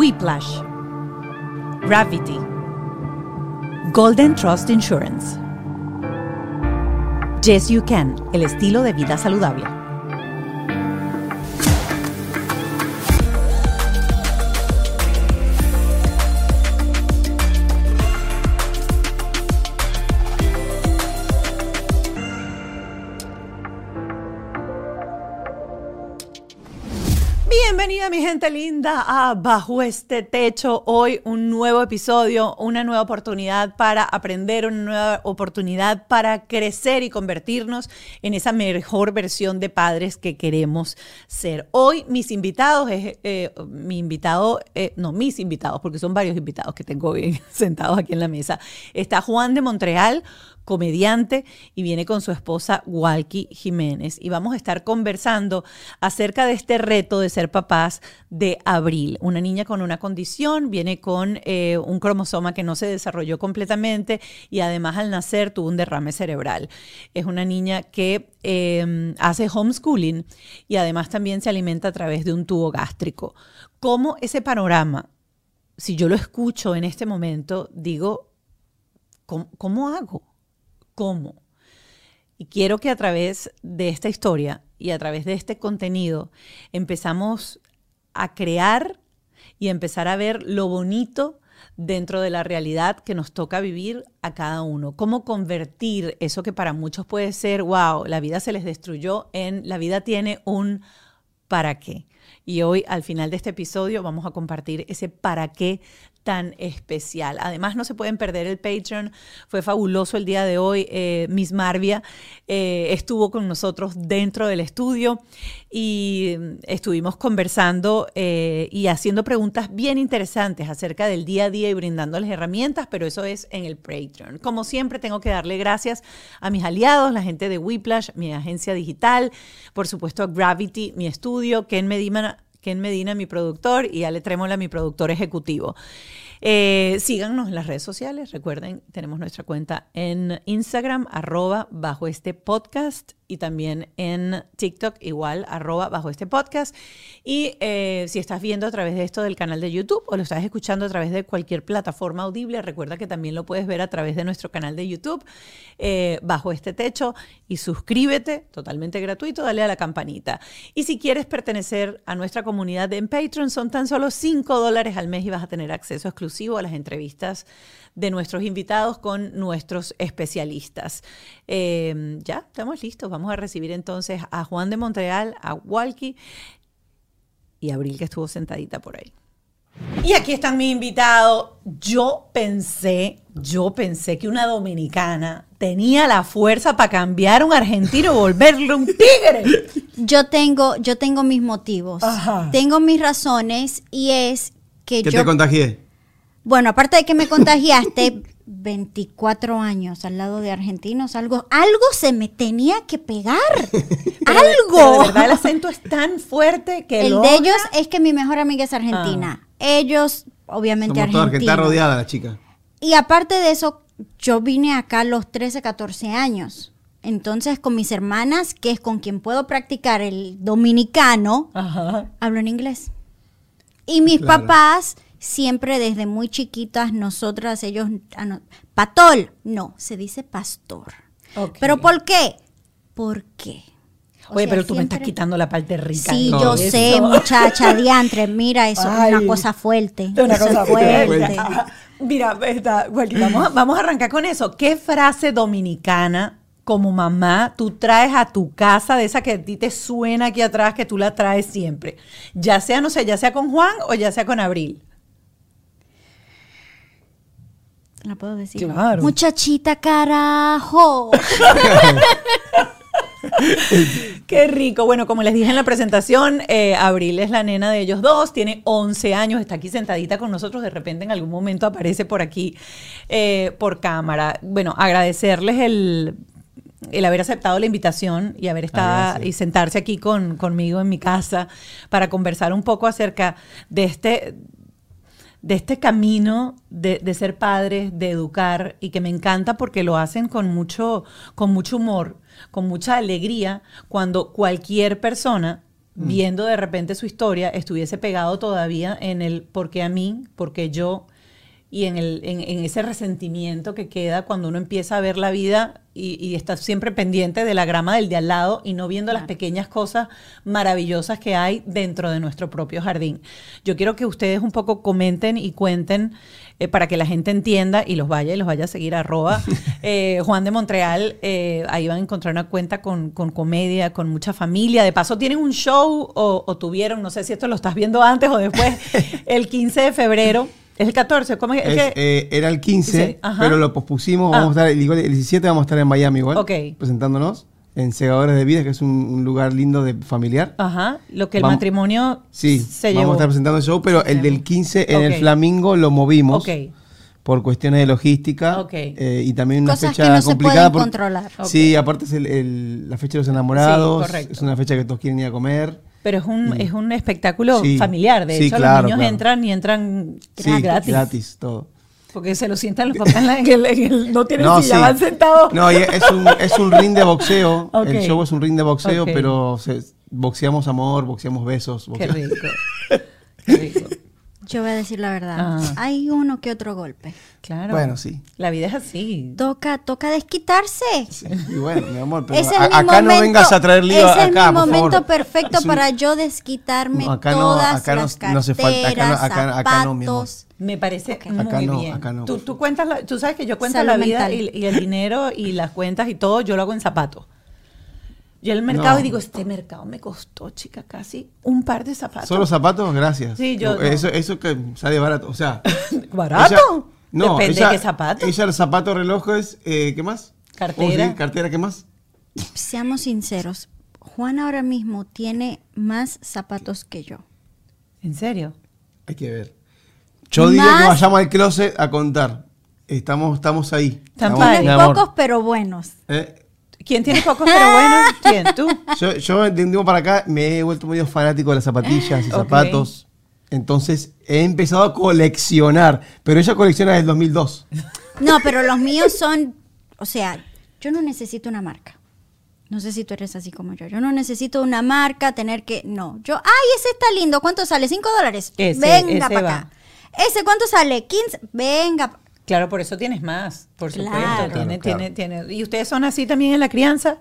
Whiplash, Gravity, Golden Trust Insurance, Yes You Can, el estilo de vida saludable. Bienvenida mi gente linda a Bajo este techo. Hoy un nuevo episodio, una nueva oportunidad para aprender, una nueva oportunidad para crecer y convertirnos en esa mejor versión de padres que queremos ser. Hoy mis invitados, es, eh, mi invitado, eh, no mis invitados, porque son varios invitados que tengo bien sentados aquí en la mesa. Está Juan de Montreal comediante y viene con su esposa Walkie Jiménez y vamos a estar conversando acerca de este reto de ser papás de Abril, una niña con una condición, viene con eh, un cromosoma que no se desarrolló completamente y además al nacer tuvo un derrame cerebral. Es una niña que eh, hace homeschooling y además también se alimenta a través de un tubo gástrico. ¿Cómo ese panorama, si yo lo escucho en este momento, digo, ¿cómo, cómo hago? Cómo. Y quiero que a través de esta historia y a través de este contenido empezamos a crear y empezar a ver lo bonito dentro de la realidad que nos toca vivir a cada uno. Cómo convertir eso que para muchos puede ser, wow, la vida se les destruyó, en la vida tiene un para qué. Y hoy, al final de este episodio, vamos a compartir ese para qué tan especial. Además, no se pueden perder el Patreon. Fue fabuloso el día de hoy. Eh, Miss Marvia eh, estuvo con nosotros dentro del estudio y estuvimos conversando eh, y haciendo preguntas bien interesantes acerca del día a día y brindándoles herramientas, pero eso es en el Patreon. Como siempre, tengo que darle gracias a mis aliados, la gente de Whiplash, mi agencia digital, por supuesto a Gravity, mi estudio, Ken Medina Ken Medina, mi productor, y Ale Trémola, mi productor ejecutivo. Eh, síganos en las redes sociales. Recuerden, tenemos nuestra cuenta en Instagram, arroba bajo este podcast y también en TikTok, igual, arroba bajo este podcast. Y eh, si estás viendo a través de esto del canal de YouTube o lo estás escuchando a través de cualquier plataforma audible, recuerda que también lo puedes ver a través de nuestro canal de YouTube, eh, bajo este techo, y suscríbete, totalmente gratuito, dale a la campanita. Y si quieres pertenecer a nuestra comunidad en Patreon, son tan solo 5 dólares al mes y vas a tener acceso exclusivo a las entrevistas de nuestros invitados con nuestros especialistas. Eh, ya, estamos listos. Vamos a recibir entonces a Juan de Montreal, a Walkie y a Abril que estuvo sentadita por ahí. Y aquí están mis invitados. Yo pensé, yo pensé que una dominicana tenía la fuerza para cambiar a un argentino y volverle un tigre. Yo tengo, yo tengo mis motivos. Ajá. Tengo mis razones y es que ¿Qué yo. te contagié? Bueno, aparte de que me contagiaste 24 años al lado de argentinos, algo, algo se me tenía que pegar. Pero algo. de verdad el acento es tan fuerte que El logra- de ellos es que mi mejor amiga es argentina. Ellos, obviamente, que está argentinos. rodeada la chica. Y aparte de eso, yo vine acá a los 13, 14 años. Entonces, con mis hermanas, que es con quien puedo practicar el dominicano, Ajá. hablo en inglés. Y mis Claro. papás, siempre desde muy chiquitas, nosotras, ellos, ah, no, patol, no, se dice pastor. ¿Pero por qué? ¿Por qué? O Oye, sea, pero tú me estás quitando la parte rica. Sí, de yo eso. sé, muchacha, diantre, mira, eso es una cosa fuerte. Es una eso cosa fuerte. Mira, vamos, a, vamos a arrancar con eso. ¿Qué frase dominicana como mamá tú traes a tu casa de esa que a ti te suena aquí atrás, que tú la traes siempre? Ya sea, no sé, ya sea con Juan o ya sea con Abril. ¿La puedo decir? Claro. Muchachita, carajo. Qué rico. Bueno, como les dije en la presentación, eh, Abril es la nena de ellos dos, tiene 11 años, está aquí sentadita con nosotros, de repente en algún momento aparece por aquí eh, por cámara. Bueno, agradecerles el, el haber aceptado la invitación y haber estado Ah, gracias. y sentarse aquí con, conmigo en mi casa para conversar un poco acerca de este de este camino de, de ser padres, de educar, y que me encanta porque lo hacen con mucho, con mucho humor, con mucha alegría, cuando cualquier persona, viendo de repente su historia, estuviese pegado todavía en el por qué a mí, porque yo, y en, el, en, en ese resentimiento que queda cuando uno empieza a ver la vida y, y está siempre pendiente de la grama del de al lado y no viendo las pequeñas cosas maravillosas que hay dentro de nuestro propio jardín. Yo quiero que ustedes un poco comenten y cuenten eh, para que la gente entienda y los vaya y los vaya a seguir arroba eh, Juan de Montreal. eh, ahí van a encontrar una cuenta con, con comedia, con mucha familia. De paso, ¿tienen un show o, o tuvieron, no sé si esto lo estás viendo antes o después, el 15 de febrero? ¿Es el 14? ¿Cómo es? Es eh, era el 15, Sí, ajá. pero lo pospusimos. Ah. Vamos a estar, el 17 vamos a estar en Miami igual, Ok. presentándonos en Segadores de Vida, que es un, un lugar lindo de familiar. Ajá, lo que el Vamos- matrimonio Sí, se vamos llevó. a estar presentando el show, pero el del 15 en el Flamingo lo movimos Ok. por cuestiones de logística Ok. eh, y también una Cosas que fecha se complicada. pueden por- controlar. Sí, aparte es el- el- la fecha de los enamorados, Sí, correcto. es una fecha que todos quieren ir a comer. Pero es un, es un espectáculo Sí. familiar. De Sí, hecho, claro, los niños claro. entran y entran Sí, gratis. gratis, todo. Porque se lo sientan los papás en, la- en el, en el- No tienen No, silla, van sentados. No, es un, es un ring de boxeo. El show es un ring de boxeo, pero se- boxeamos amor, boxeamos besos. Qué boxeamos- rico. Qué rico. Yo voy a decir la verdad. Ah. Hay uno que otro golpe. Claro. Bueno, sí. La vida es así. Toca, toca desquitarse. Sí, Y bueno, mi amor, pero Ese a- es mi acá no vengas a traer lío Ese acá, es mi por momento favor. perfecto Es para yo desquitarme No, acá no, todas acá no- las no hace falta, acá no- carteras, acá- acá no, mi amor. zapatos. Me parece Ok. muy Acá no, bien. acá no, tú, tú cuentas la- tú sabes que yo cuento Salud la vida y, y el dinero y las cuentas y todo, yo lo hago en zapatos. Yo el mercado No. y digo, este mercado me costó, chica, casi un par de zapatos. ¿Solo zapatos? Gracias. Sí, yo no. Eso, eso que sale barato. O sea. ¿Barato? ella- no, Depende ella- de qué zapato. Ella los zapatos, relojes, eh, ¿qué más? Cartera. Oh, sí, cartera, ¿qué más? Seamos sinceros. Juan ahora mismo tiene más zapatos que yo. ¿En serio? Hay que ver. Yo diría que Más- vayamos al closet a contar. Estamos, estamos ahí. Estamos- pocos pero buenos. Eh, ¿Quién tiene pocos pero buenos? ¿Quién? ¿Tú? Yo, yo de un tiempo para acá me he vuelto medio fanático de las zapatillas y zapatos. Entonces he empezado a coleccionar. Pero ella colecciona desde el 2002. No, pero los míos son, o sea, yo no necesito una marca. No sé si tú eres así como yo. Yo no necesito una marca, tener que. No. Yo, ay, ese está lindo. ¿Cuánto sale? ¿Cinco dólares? Ese, Venga ese para va. acá. ¿Ese cuánto sale? 15. Venga. Claro, por eso tienes más, por supuesto. Claro. Tiene, Claro, tiene, tiene. ¿Y ustedes son así también en la crianza?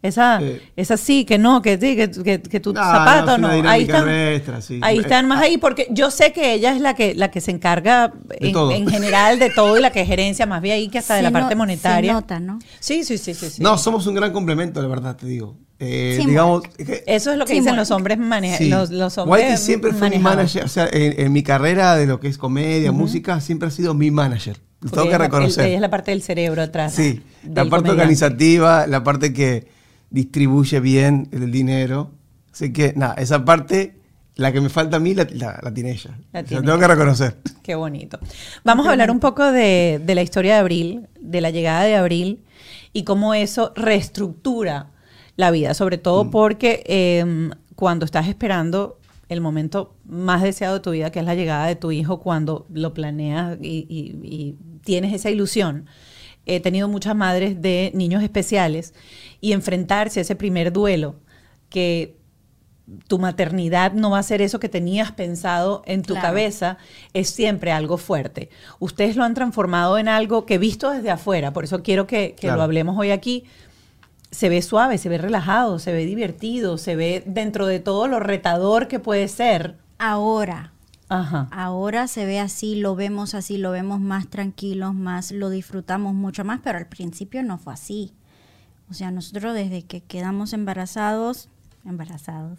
Esa, Eh. esa sí, que no, que sí, que, que, que tu No, zapato no, es no. una Ahí están, nuestra, sí. ahí Eh, están más ah. ahí, porque yo sé que ella es la que, la que se encarga en, general de todo y la que gerencia más bien ahí que hasta de la parte monetaria. Se nota, ¿no? Sí, sí, sí, sí. sí. No, somos un gran complemento, la verdad, te digo. Eh, digamos, que- Eso es lo que Sí, dicen los hombres Sí. los, los hombres Whitey siempre fue mi manager. O sea, en, en mi carrera de lo que es comedia, música, siempre ha sido mi manager. Lo tengo que reconocer. Ella es la parte del cerebro atrás. Sí, la parte comediante. organizativa, la parte que distribuye bien el dinero. Así que, nada, esa parte, la que me falta a mí, la, la- la tiene ella. La tiene tengo que reconocer. Qué bonito. Vamos a hablar un poco de, de la historia de Abril, de la llegada de Abril y cómo eso reestructura la vida, sobre todo Mm. porque eh, cuando estás esperando el momento más deseado de tu vida, que es la llegada de tu hijo, cuando lo planeas y, y- y tienes esa ilusión. He tenido muchas madres de niños especiales y enfrentarse a ese primer duelo que tu maternidad no va a ser eso que tenías pensado en tu Claro. cabeza, es siempre algo fuerte. Ustedes lo han transformado en algo que visto desde afuera, por eso quiero que, que Claro. lo hablemos hoy aquí. Se ve suave, se ve relajado, se ve divertido, se ve dentro de todo lo retador que puede ser. Ahora. Ajá. Ahora se ve así, lo vemos así, lo vemos más tranquilos, más lo disfrutamos mucho más, pero al principio no fue así. O sea, nosotros desde que quedamos embarazados, embarazados,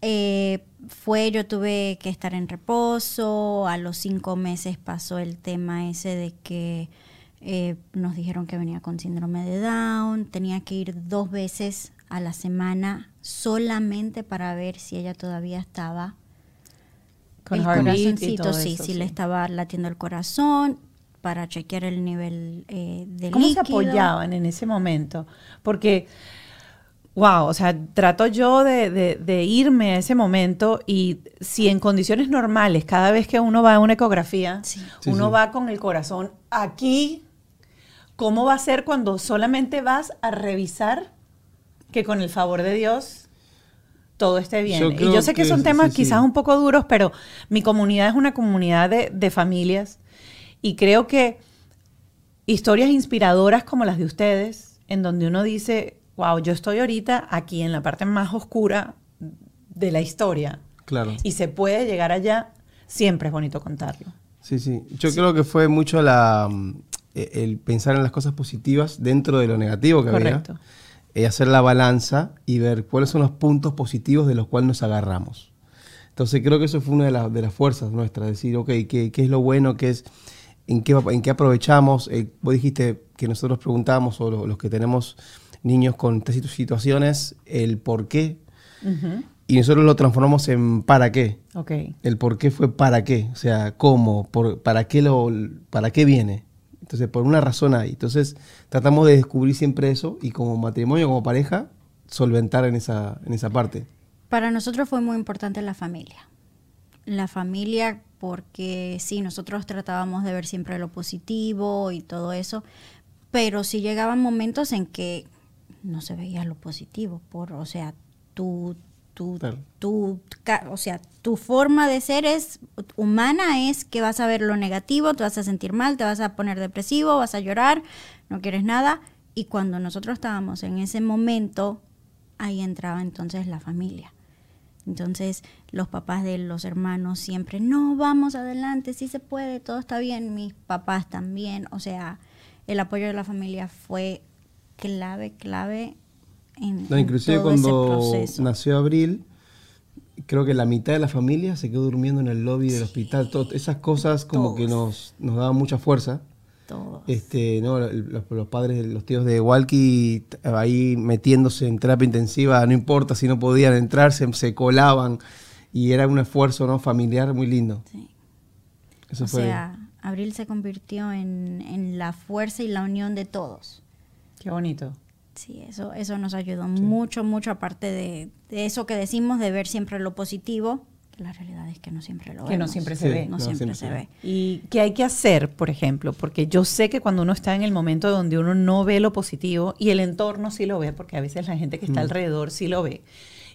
eh, fue, yo tuve que estar en reposo, a los cinco meses pasó el tema ese de que eh, nos dijeron que venía con síndrome de Down, tenía que ir dos veces a la semana solamente para ver si ella todavía estaba Con el heartbeat y corazoncito, todo sí, eso, si sí. le estaba latiendo el corazón para chequear el nivel eh, de ¿Cómo líquido. se apoyaban en ese momento? Porque, wow, o sea, trato yo de, de- de irme a ese momento y si en condiciones normales, cada vez que uno va a una ecografía, Sí. Uno sí. va con el corazón aquí, ¿cómo va a ser cuando solamente vas a revisar que con el favor de Dios todo esté bien? Yo y yo sé que, que son sí, temas sí. quizás un poco duros, pero mi comunidad es una comunidad de, de familias y creo que historias inspiradoras como las de ustedes, en donde uno dice, wow, yo estoy ahorita aquí en la parte más oscura de la historia Claro. y se puede llegar allá, siempre es bonito contarlo. Sí, sí. Yo creo que fue mucho la, mm, e- el pensar en las cosas positivas dentro de lo negativo que Correcto. había. eh, hacer la balanza y ver cuáles son los puntos positivos de los cuales nos agarramos. Entonces creo que eso fue una de, las- de las fuerzas nuestras, decir, ok, ¿qué, qué es lo bueno? ¿Qué es, en, qué, en qué aprovechamos? Eh, vos dijiste que nosotros preguntamos, o lo- los que tenemos niños con estas situ- situaciones, el por qué. Y nosotros lo transformamos en para qué. Ok. El por qué fue para qué, o sea, cómo, por, para qué lo, para qué viene. Entonces, por una razón hay. Entonces, tratamos de descubrir siempre eso y como matrimonio, como pareja, solventar en esa, en esa parte. Para nosotros fue muy importante la familia. La familia porque sí, nosotros tratábamos de ver siempre lo positivo y todo eso, pero sí llegaban momentos en que no se veía lo positivo, por, o sea, tu, tu, tu, o sea, tu forma de ser es humana es que vas a ver lo negativo, te vas a sentir mal, te vas a poner depresivo, vas a llorar, no quieres nada, y cuando nosotros estábamos en ese momento, ahí entraba entonces la familia. Entonces los papás de los hermanos siempre, no, vamos adelante, sí se puede, todo está bien, mis papás también, o sea, el apoyo de la familia fue clave, clave en, No, en inclusive todo cuando nació Abril, creo que la mitad de la familia se quedó durmiendo en el lobby del hospital. Todo- esas cosas como que nos, nos daban mucha fuerza. Todo. Este, no, los, los padres, los tíos de Walkie ahí metiéndose en terapia intensiva, no importa si no podían entrar, se, se colaban y era un esfuerzo no familiar muy lindo. Sí. Eso o fue sea, Abril se convirtió en, en la fuerza y la unión de todos. Qué bonito. Sí, eso, eso nos ayudó mucho, mucho, aparte de, de eso que decimos, de ver siempre lo positivo, la realidad es que no siempre lo Que no siempre Sí, se ve. No, no, siempre, siempre se se ve. ¿Y qué hay que hacer, por ejemplo? Porque yo sé que cuando uno está en el momento donde uno no ve lo positivo y el entorno sí lo ve, porque a veces la gente que está alrededor sí lo ve,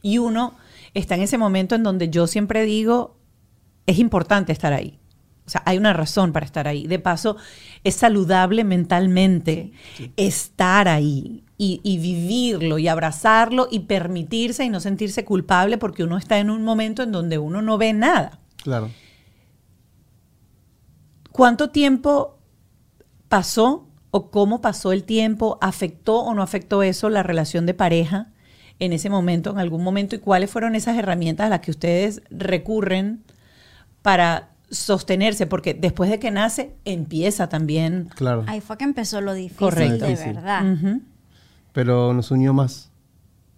y uno está en ese momento en donde yo siempre digo, es importante estar ahí. O sea, hay una razón para estar ahí. De paso, es saludable mentalmente estar ahí y, y vivirlo y abrazarlo y permitirse y no sentirse culpable porque uno está en un momento en donde uno no ve nada. Claro. ¿Cuánto tiempo pasó o cómo pasó el tiempo? ¿Afectó o no afectó eso la relación de pareja en ese momento, en algún momento? ¿Y cuáles fueron esas herramientas a las que ustedes recurren para sostenerse? Porque después de que nace, empieza también. Claro. Ahí fue que empezó lo difícil Correcto. de verdad. Pero nos unió más.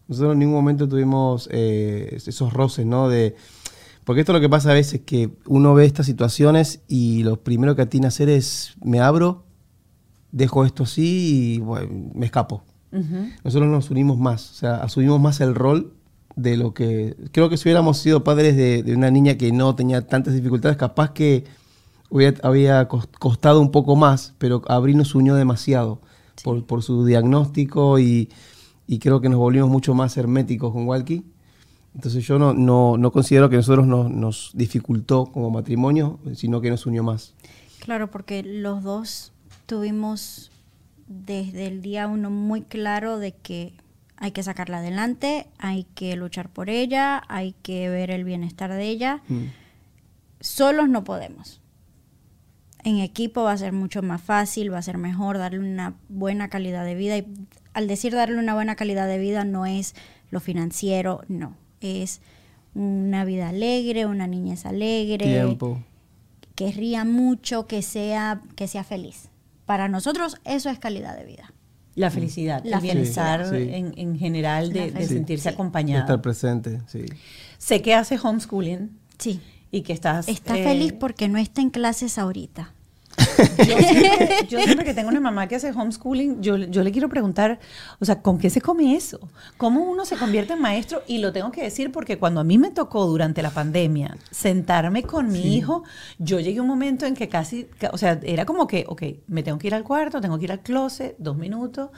Nosotros en ningún momento tuvimos eh, esos roces, ¿no? De, porque esto es lo que pasa a veces, que uno ve estas situaciones y lo primero que atina a hacer es, me abro, dejo esto así y bueno, me escapo. Ujú. Nosotros nos unimos más, o sea, asumimos más el rol de lo que... Creo que si hubiéramos sido padres de, de una niña que no tenía tantas dificultades, capaz que hubiera, había cos- costado un poco más, pero Abril nos unió demasiado por, por su diagnóstico y, y creo que nos volvimos mucho más herméticos con Walkie. Entonces yo no, no, no considero que nosotros nos, nos dificultó como matrimonio, sino que nos unió más. Claro, porque los dos tuvimos desde el día uno muy claro de que hay que sacarla adelante, hay que luchar por ella, hay que ver el bienestar de ella. Mm. Solos no podemos. En equipo va a ser mucho más fácil, va a ser mejor darle una buena calidad de vida. Y al decir darle una buena calidad de vida no es lo financiero, no. Es una vida alegre, una niñez alegre Tiempo. que ría mucho, que sea, que sea feliz. Para nosotros eso es calidad de vida. La felicidad, La el bienestar. Sí. En, en general de, de sentirse sí. De acompañado. estar presente, sí. Sé que haces homeschooling Sí. y que estás... Está eh, feliz porque no está en clases ahorita. Yo siempre, yo siempre que tengo una mamá que hace homeschooling, yo, yo le quiero preguntar, o sea, ¿con qué se come eso? ¿Cómo uno se convierte en maestro? Y lo tengo que decir porque cuando a mí me tocó durante la pandemia sentarme con mi hijo, yo llegué a un momento en que casi, ca- o sea, era como que, ok, me tengo que ir al cuarto, tengo que ir al closet, dos minutos,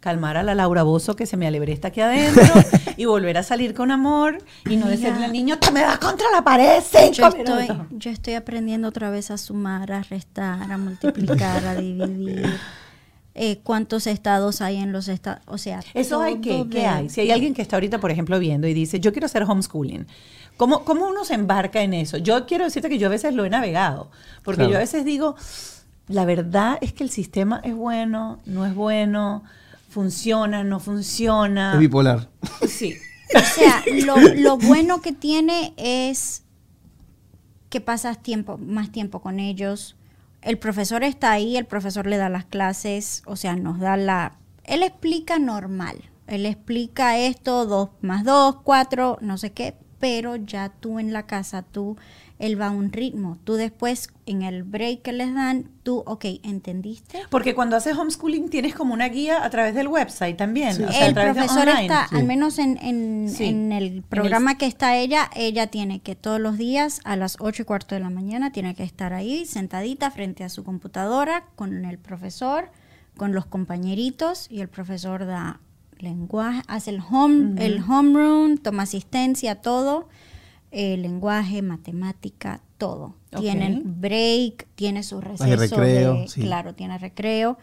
calmar a la Laura Bozo que se me alebresta aquí adentro y volver a salir con amor y no decirle al niño, te me das contra la pared Yo cinco estoy, minutos". yo estoy aprendiendo otra vez a sumar, a restar, a multiplicar, a dividir. Eh, ¿Cuántos estados hay en los estados? O sea, Eso hay que, ¿qué hay? Si hay alguien que está ahorita, por ejemplo, viendo y dice, yo quiero hacer homeschooling, ¿cómo, cómo uno se embarca en eso? Yo quiero decirte que yo a veces lo he navegado, porque Claro. yo a veces digo, la verdad es que el sistema es bueno, no es bueno, funciona, no funciona. Es bipolar. Sí. O sea, lo, lo bueno que tiene es que pasas tiempo, más tiempo con ellos. El profesor está ahí, el profesor le da las clases, o sea, nos da la... Él explica normal, él explica esto, dos más dos, cuatro, no sé qué, pero ya tú en la casa, tú, él va a un ritmo. Tú después, en el break que les dan, tú, ok, ¿entendiste? Porque cuando haces homeschooling tienes como una guía a través del website también. o sea, a el través de profesor está, Sí. al menos en, en- Sí. en el programa que está ella, ella tiene que todos los días a las 8 y cuarto de la mañana tiene que estar ahí sentadita frente a su computadora con el profesor, con los compañeritos y el profesor da lenguaje, hace el home, el homeroom, toma asistencia, todo, eh, lenguaje, matemática, todo. Tienen break, tiene su receso, recreo, de- sí. claro, tiene recreo,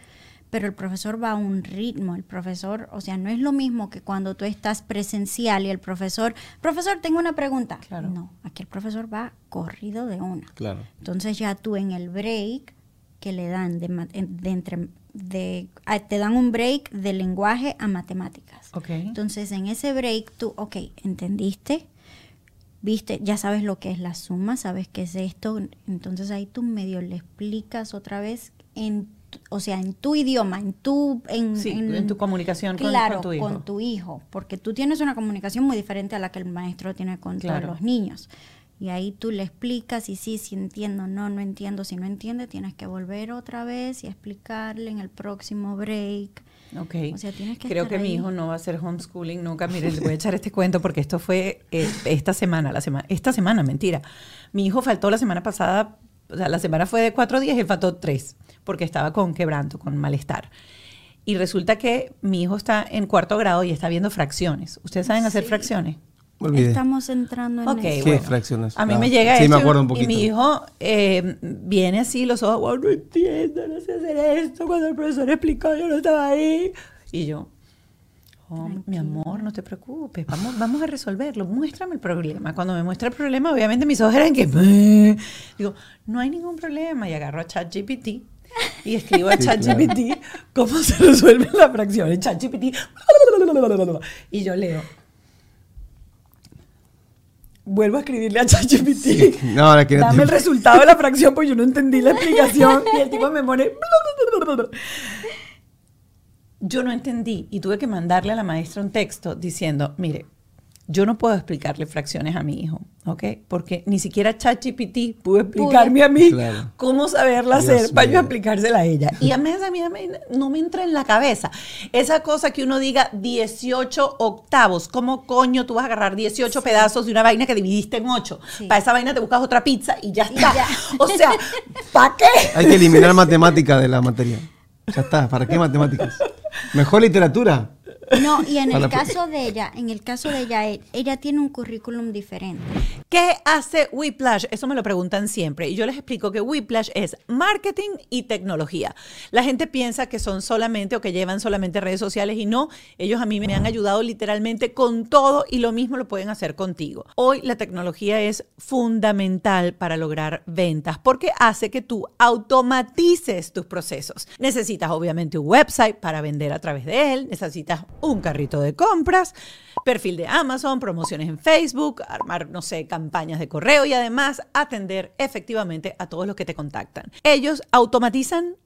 pero el profesor va a un ritmo, el profesor, o sea, no es lo mismo que cuando tú estás presencial y el profesor, profesor, tengo una pregunta. Claro. No, aquí el profesor va corrido de una. Claro. Entonces ya tú en el break que le dan de, de entre de ah, te dan un break de lenguaje a matemáticas. Ok. Entonces en ese break tú, ok, entendiste, viste, ya sabes lo que es la suma, sabes qué es esto, entonces ahí tú medio le explicas otra vez en o sea, en tu idioma, en tu en, Sí, en tu comunicación con- claro, con tu hijo. con tu hijo, porque tú tienes una comunicación muy diferente a la que el maestro tiene con Claro. todos los niños. Y ahí tú le explicas y sí, si entiendo, no, no entiendo. Si no entiende, tienes que volver otra vez y explicarle en el próximo break. Ok. O sea, tienes que Creo estar que mi ahí. hijo no va a hacer homeschooling nunca. Mire, les voy a echar este cuento porque esto fue eh, esta semana, la semana, esta semana, mentira. Mi hijo faltó la semana pasada, o sea, la semana fue de cuatro días y él faltó tres porque estaba con quebranto, con malestar. Y resulta que mi hijo está en cuarto grado y está viendo fracciones. ¿Ustedes saben hacer fracciones? Olvidé. Estamos entrando en Ok, eso. ¿Qué bueno. fracciones? A mí Ah, me llega sí, esto me y- acuerdo un y poquito. mi hijo eh, viene así, los ojos, "Wow, no entiendo, no sé hacer esto. Cuando el profesor explicó, yo no estaba ahí. Y yo, oh, mi amor, no te preocupes, vamos, vamos a resolverlo. Muéstrame el problema. Cuando me muestra el problema, obviamente mis ojos eran que, digo, no hay ningún problema. Y agarro a ChatGPT. Y escribo a Sí, ChatGPT cómo se resuelve la fracción. En ChatGPT. Y yo leo. Vuelvo a escribirle a ChatGPT. No, ahora que no Dame el resultado de la fracción, pues yo no entendí la explicación. Y el tipo me pone. Yo no entendí y tuve que mandarle a la maestra un texto diciendo: Mire, yo no puedo explicarle fracciones a mi hijo, ¿ok? Porque ni siquiera ChatGPT pudo explicarme a mí Claro. cómo saberla Dios hacer para yo explicársela a ella. Y a mí, a mí, no me entra en la cabeza esa cosa que uno diga 18 octavos. ¿Cómo coño tú vas a agarrar 18 pedazos de una vaina que dividiste en 8? Sí. Para esa vaina te buscas otra pizza y ya Y está. ya. O sea, ¿para qué? Hay que eliminar matemática de la materia. Ya está, ¿para qué matemáticas? Mejor literatura. No, y en el caso de ella, en el caso de ella, e- ella tiene un currículum diferente. ¿Qué hace Whiplash? Eso me lo preguntan siempre. Y yo les explico que Whiplash es marketing y tecnología. La gente piensa que son solamente o que llevan solamente redes sociales y no. Ellos a mí me han ayudado literalmente con todo y lo mismo lo pueden hacer contigo. Hoy la tecnología es fundamental para lograr ventas porque hace que tú automatices tus procesos. Necesitas obviamente un website para vender a través de él. Necesitas un carrito de compras, perfil de Amazon, promociones en Facebook, armar, no sé, campañas de correo y además atender efectivamente a todos los que te contactan. Ellos automatizan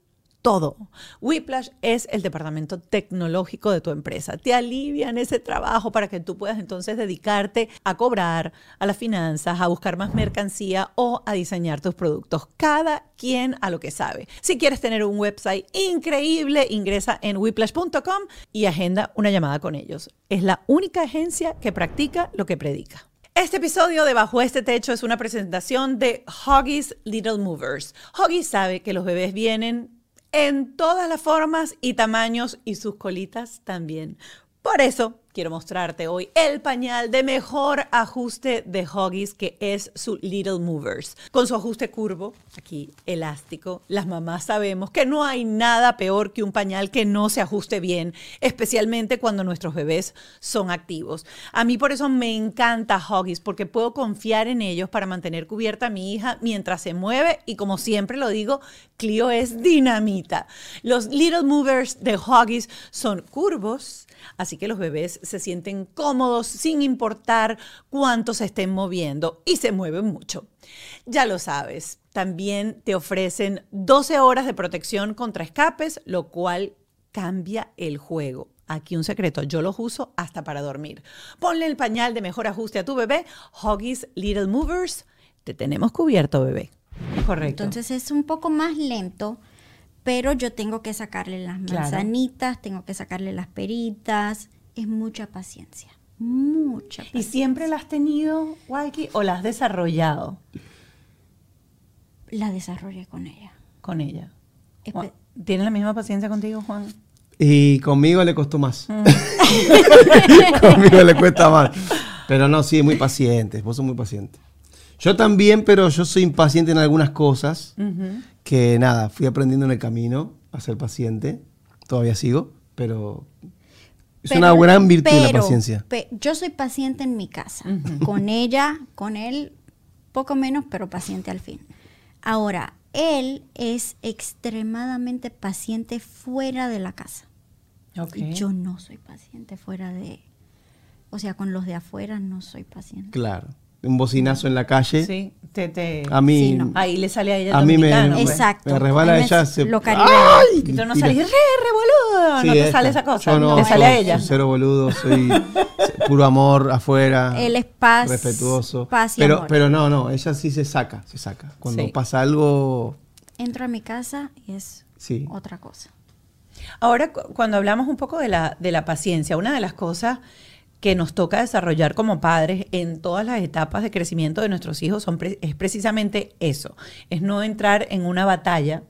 todo. Whiplash es el departamento tecnológico de tu empresa. Te alivian ese trabajo para que tú puedas entonces dedicarte a cobrar, a las finanzas, a buscar más mercancía o a diseñar tus productos. Cada quien a lo que sabe. Si quieres tener un website increíble, ingresa en whiplash.com y agenda una llamada con ellos. Es la única agencia que practica lo que predica. Este episodio de Bajo este Techo es una presentación de Huggies Little Movers. Huggies sabe que los bebés vienen en todas las formas y tamaños y sus colitas también. Por eso quiero mostrarte hoy el pañal de mejor ajuste de Huggies que es su Little Movers. Con su ajuste curvo, aquí elástico, las mamás sabemos que no hay nada peor que un pañal que no se ajuste bien, especialmente cuando nuestros bebés son activos. A mí por eso me encanta Huggies porque puedo confiar en ellos para mantener cubierta a mi hija mientras se mueve y como siempre lo digo, Clio es dinamita. Los Little Movers de Huggies son curvos, así que los bebés se sienten cómodos sin importar cuánto se estén moviendo y se mueven mucho. Ya lo sabes, también te ofrecen 12 horas de protección contra escapes, lo cual cambia el juego. Aquí un secreto, yo los uso hasta para dormir. Ponle el pañal de mejor ajuste a tu bebé, Huggies Little Movers. Te tenemos cubierto, bebé. Correcto. Entonces es un poco más lento, pero yo tengo que sacarle las Claro. manzanitas, tengo que sacarle las peritas. Es mucha paciencia, mucha ¿Y paciencia. siempre la has tenido, Waiki, o la has desarrollado La desarrollé con ella. con ella? Espe- ¿Tiene la misma paciencia contigo, Juan? Y conmigo le costó más. Mm. conmigo le cuesta más. Pero no, sí, muy paciente. Vos sos muy paciente. Yo también, pero yo soy impaciente en algunas cosas que nada, fui aprendiendo en el camino a ser paciente. Todavía sigo, pero es Pero- una gran virtud la paciencia. pe- yo soy paciente en mi casa. Con ella, con él, poco menos, pero paciente al fin. Ahora, él es extremadamente paciente fuera de la casa. Ok. Yo no soy paciente fuera de... O sea, con los de afuera no soy paciente. Claro. Un bocinazo en la calle. Sí, te, te- A mí, Sí, no. Ahí le sale a ella A mí me-. Exacto. me resbala A ella, se- Lo caribeño. Y tú no salís re, re boludo. Sí, no te esta. sale esa cosa. Yo no, te sale yo a ella. cero boludo, soy puro amor afuera. Él es paz, Respetuoso. paz y pero, amor. pero no, no, ella sí se saca, se saca. Cuando Sí. pasa algo, Entro a mi casa y es sí. otra cosa. Ahora, cu- cuando hablamos un poco de la, de la paciencia, una de las cosas que nos toca desarrollar como padres en todas las etapas de crecimiento de nuestros hijos son pre- es precisamente eso, es no entrar en una batalla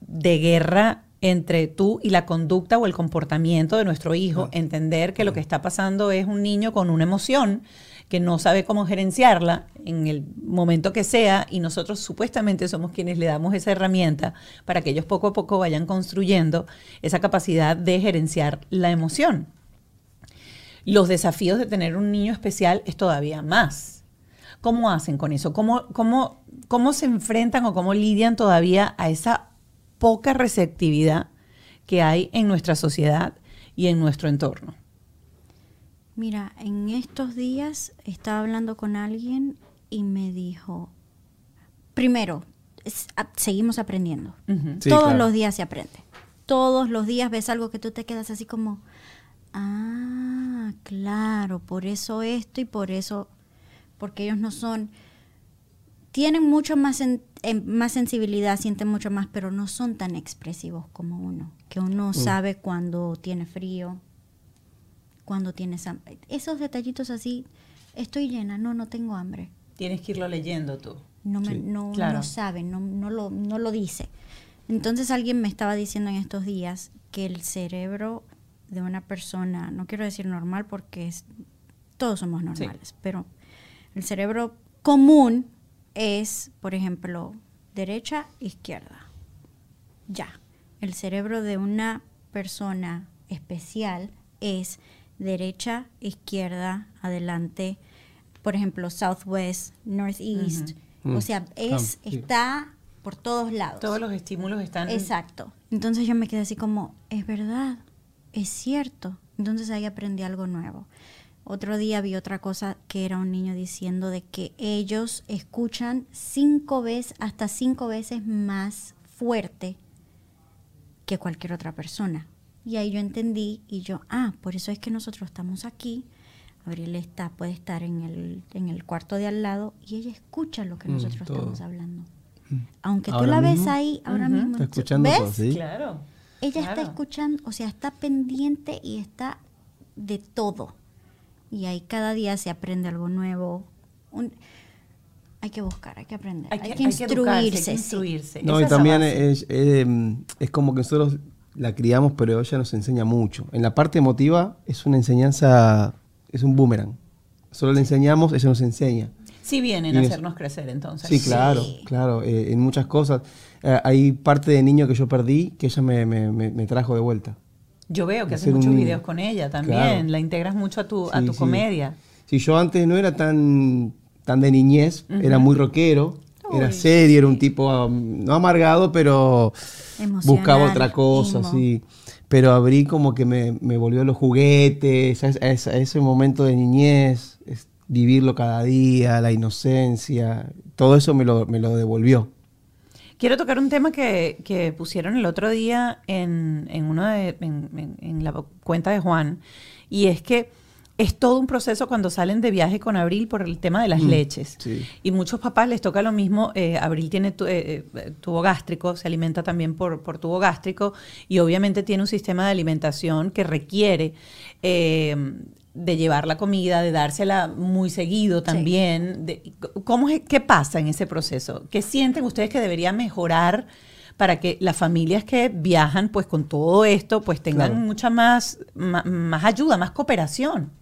de guerra entre tú y la conducta o el comportamiento de nuestro hijo, entender que lo que está pasando es un niño con una emoción que no sabe cómo gerenciarla en el momento que sea y nosotros supuestamente somos quienes le damos esa herramienta para que ellos poco a poco vayan construyendo esa capacidad de gerenciar la emoción. Los desafíos de tener un niño especial es todavía más. ¿Cómo hacen con eso? ¿Cómo, cómo, cómo se enfrentan o cómo lidian todavía a esa poca receptividad que hay en nuestra sociedad y en nuestro entorno? Mira, en estos días estaba hablando con alguien y me dijo, primero, es- a- seguimos aprendiendo. Sí, Todos claro. los días se aprende. Todos los días ves algo que tú te quedas así como, ah, claro, por eso esto y por eso, porque ellos no son, tienen mucho más, en- en- más sensibilidad, sienten mucho más, pero no son tan expresivos como uno, que uno sabe cuando tiene frío, cuando tienes hambre. Esos detallitos así, estoy llena, no, no tengo hambre. Tienes que irlo leyendo tú. No, me, Sí. no, Claro. no sabe, no, no, lo, no lo dice. Entonces alguien me estaba diciendo en estos días que el cerebro de una persona, no quiero decir normal porque es, todos somos normales, pero el cerebro común es, por ejemplo, derecha, izquierda. Ya. El cerebro de una persona especial es derecha, izquierda, adelante, por ejemplo, southwest, northeast. O sea, es, está por todos lados. Todos los estímulos están... Exacto. Entonces yo me quedé así como, es verdad, es cierto. Entonces ahí aprendí algo nuevo. Otro día vi otra cosa que era un niño diciendo de que ellos escuchan cinco veces, hasta cinco veces más fuerte que cualquier otra persona. Y ahí yo entendí y yo, ah, por eso es que nosotros estamos aquí. Abril está, puede estar en el, en el cuarto de al lado y ella escucha lo que Mm, nosotros todo. estamos hablando. Aunque tú la ves ahí ahora mismo. Está escuchando ¿ves? todo, ¿sí? Claro. Ella está Claro. escuchando, o sea, está pendiente y está de todo. Y ahí cada día se aprende algo nuevo. Un- hay que buscar, hay que aprender, hay, que, educarse, instruirse. hay que sí. instruirse. No, Esa y es también base. es, eh, es como que nosotros la criamos, pero ella nos enseña mucho. En la parte emotiva es una enseñanza, es un boomerang. Solo le enseñamos, ella nos enseña. Sí vienen y a es- hacernos crecer entonces. Sí, claro, claro, eh, en muchas cosas. Eh, hay parte de niño que yo perdí que ella me, me- me- me trajo de vuelta. Yo veo que haces un muchos videos con ella también. Claro. La integras mucho a tu, a Sí, tu sí. comedia. Si yo antes no era tan, tan de niñez, era muy rockero, era serio, era un tipo um, no amargado, pero Emocional, buscaba otra cosa, emo. sí. Pero abrí como que me, me volvió a los juguetes, a ese momento de niñez, es vivirlo cada día, la inocencia, todo eso me lo, me lo devolvió. Quiero tocar un tema que, que pusieron el otro día en, en, uno de- en, la cuenta de Juan, y es que es todo un proceso cuando salen de viaje con Abril por el tema de las leches. sí. Y muchos papás les toca lo mismo. eh, Abril tiene tu- eh, eh, tubo gástrico, se alimenta también por, por tubo gástrico y obviamente tiene un sistema de alimentación que requiere eh, de llevar la comida, de dársela muy seguido también. de- ¿cómo es- ¿Qué pasa en ese proceso? ¿Qué sienten ustedes que debería mejorar? para que las familias que viajan pues con todo esto pues tengan Claro. mucha más, ma- más ayuda, más cooperación.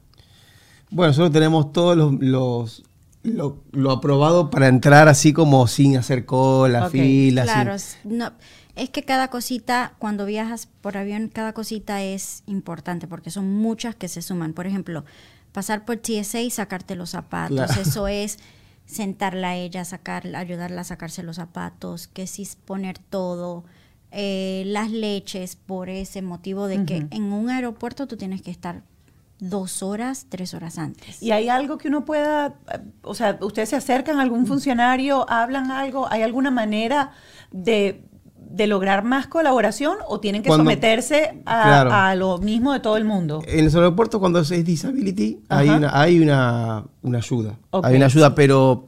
Bueno, nosotros tenemos todos los, los- lo, lo aprobado para entrar así como sin hacer cola, filas. Claro, sin- no, es que cada cosita, cuando viajas por avión, cada cosita es importante porque son muchas que se suman. Por ejemplo, pasar por TSA y sacarte los zapatos. Claro. Eso es sentarla a ella, sacar, ayudarla a sacarse los zapatos, que si es poner todo. eh, las leches por ese motivo de que en un aeropuerto tú tienes que estar dos horas, tres horas antes. ¿Y hay algo que uno pueda, eh, o sea, ustedes se acercan a algún funcionario, hablan algo, hay alguna manera de, de lograr más colaboración o tienen que Cuando- someterse a, Claro. a lo mismo de todo el mundo? En los aeropuertos cuando es disability hay Ajá. una, hay una, una ayuda. Ok, hay una ayuda, pero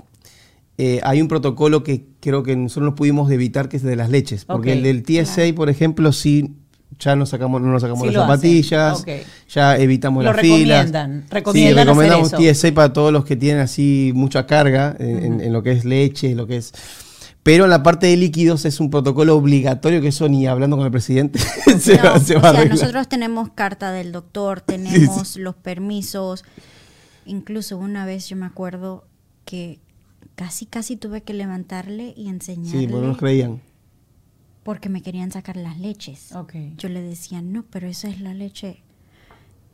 eh, hay un protocolo que creo que nosotros no pudimos evitar, que es de las leches. Porque Ok, el del TSA, por ejemplo, sí ya no sacamos, no nos sacamos Sí las zapatillas, ok. ya evitamos Lo las filas. recomiendan, sí, recomiendan hacer recomendamos eso. TSA para todos los que tienen así mucha carga en, en- en lo que es leche, lo que es... Pero en la parte de líquidos es un protocolo obligatorio que eso ni hablando con el presidente se, No, va, se o va a sea, arreglar. nosotros tenemos carta del doctor, tenemos los permisos. Incluso una vez yo me acuerdo que casi, casi tuve que levantarle y enseñarle Sí, porque no nos creían. porque me querían sacar las leches. Ok. Yo le decía, no, pero esa es la leche.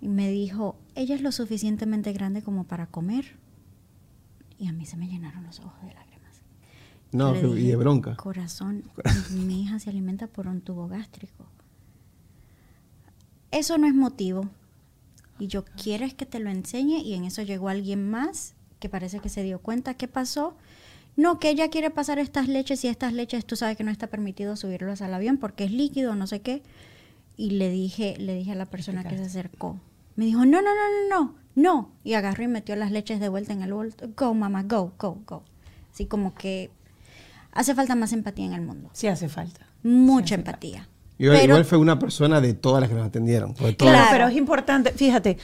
Y me dijo, ella es lo suficientemente grande como para comer. Y a mí se me llenaron los ojos de lágrimas. No, Le que- y dije, de bronca. Corazón, mi hija se alimenta por un tubo gástrico. Eso no es motivo. Y yo, ¿quieres que te lo enseñe? Y en eso llegó alguien más que parece que se dio cuenta. ¿Qué pasó? No, que ella quiere pasar estas leches y estas leches, tú sabes que no está permitido subirlas al avión porque es líquido, no sé qué. Y le dije, le dije a la persona que se acercó. Me dijo, no, no, no, no, no, no. Y agarró y metió las leches de vuelta en el bolso. Go, mamá, go, go, go. Así como que hace falta más empatía en el mundo. Sí hace falta. Mucha Sí hace empatía. Igual, Pero- igual fue una persona de todas las que nos atendieron. todas- Claro, pero es importante, fíjate,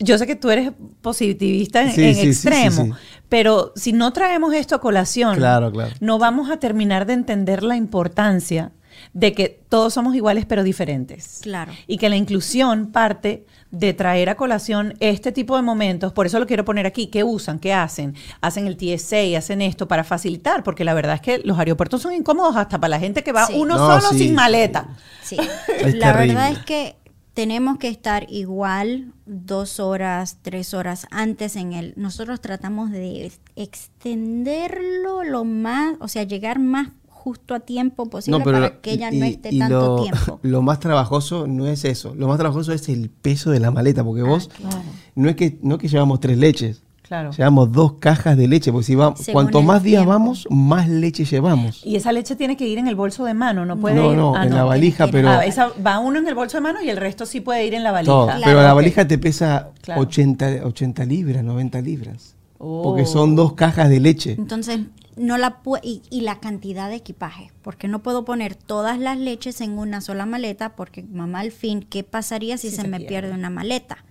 yo sé que tú eres positivista en, Sí, en sí, sí, extremo, sí, sí. pero si no traemos esto a colación, Claro, claro. no vamos a terminar de entender la importancia de que todos somos iguales pero diferentes. Claro. Y que la inclusión parte de traer a colación este tipo de momentos, por eso lo quiero poner aquí, ¿qué usan? ¿Qué hacen? Hacen el TSA, hacen esto para facilitar, porque la verdad es que los aeropuertos son incómodos hasta para la gente que va Sí. uno No, solo sí, sin maleta. Sí. Es la terrible. verdad es que tenemos que estar igual dos horas, tres horas antes en el. Nosotros tratamos de extenderlo lo más, o sea, llegar más justo a tiempo posible para que ella no esté y tanto lo, tiempo. Lo más trabajoso no es eso. Lo más trabajoso es el peso de la maleta, porque vos Ah, no es que no es que llevamos tres leches. Claro. Llevamos dos cajas de leche, porque si vamos, cuanto más días tiempo. vamos, más leche llevamos. Y esa leche tiene que ir en el bolso de mano, no puede No, ir. no, ah, en la valija, ir- pero Ah, esa va uno en el bolso de mano y el resto sí puede ir en la valija. todo. Claro, pero la valija te pesa Claro. 80, 80 libras, 90 libras. Oh. Porque son dos cajas de leche. Entonces, no la pu- y, y la cantidad de equipaje, porque no puedo poner todas las leches en una sola maleta, porque mamá al fin, ¿qué pasaría si, Si se, se me pierde. pierde una maleta?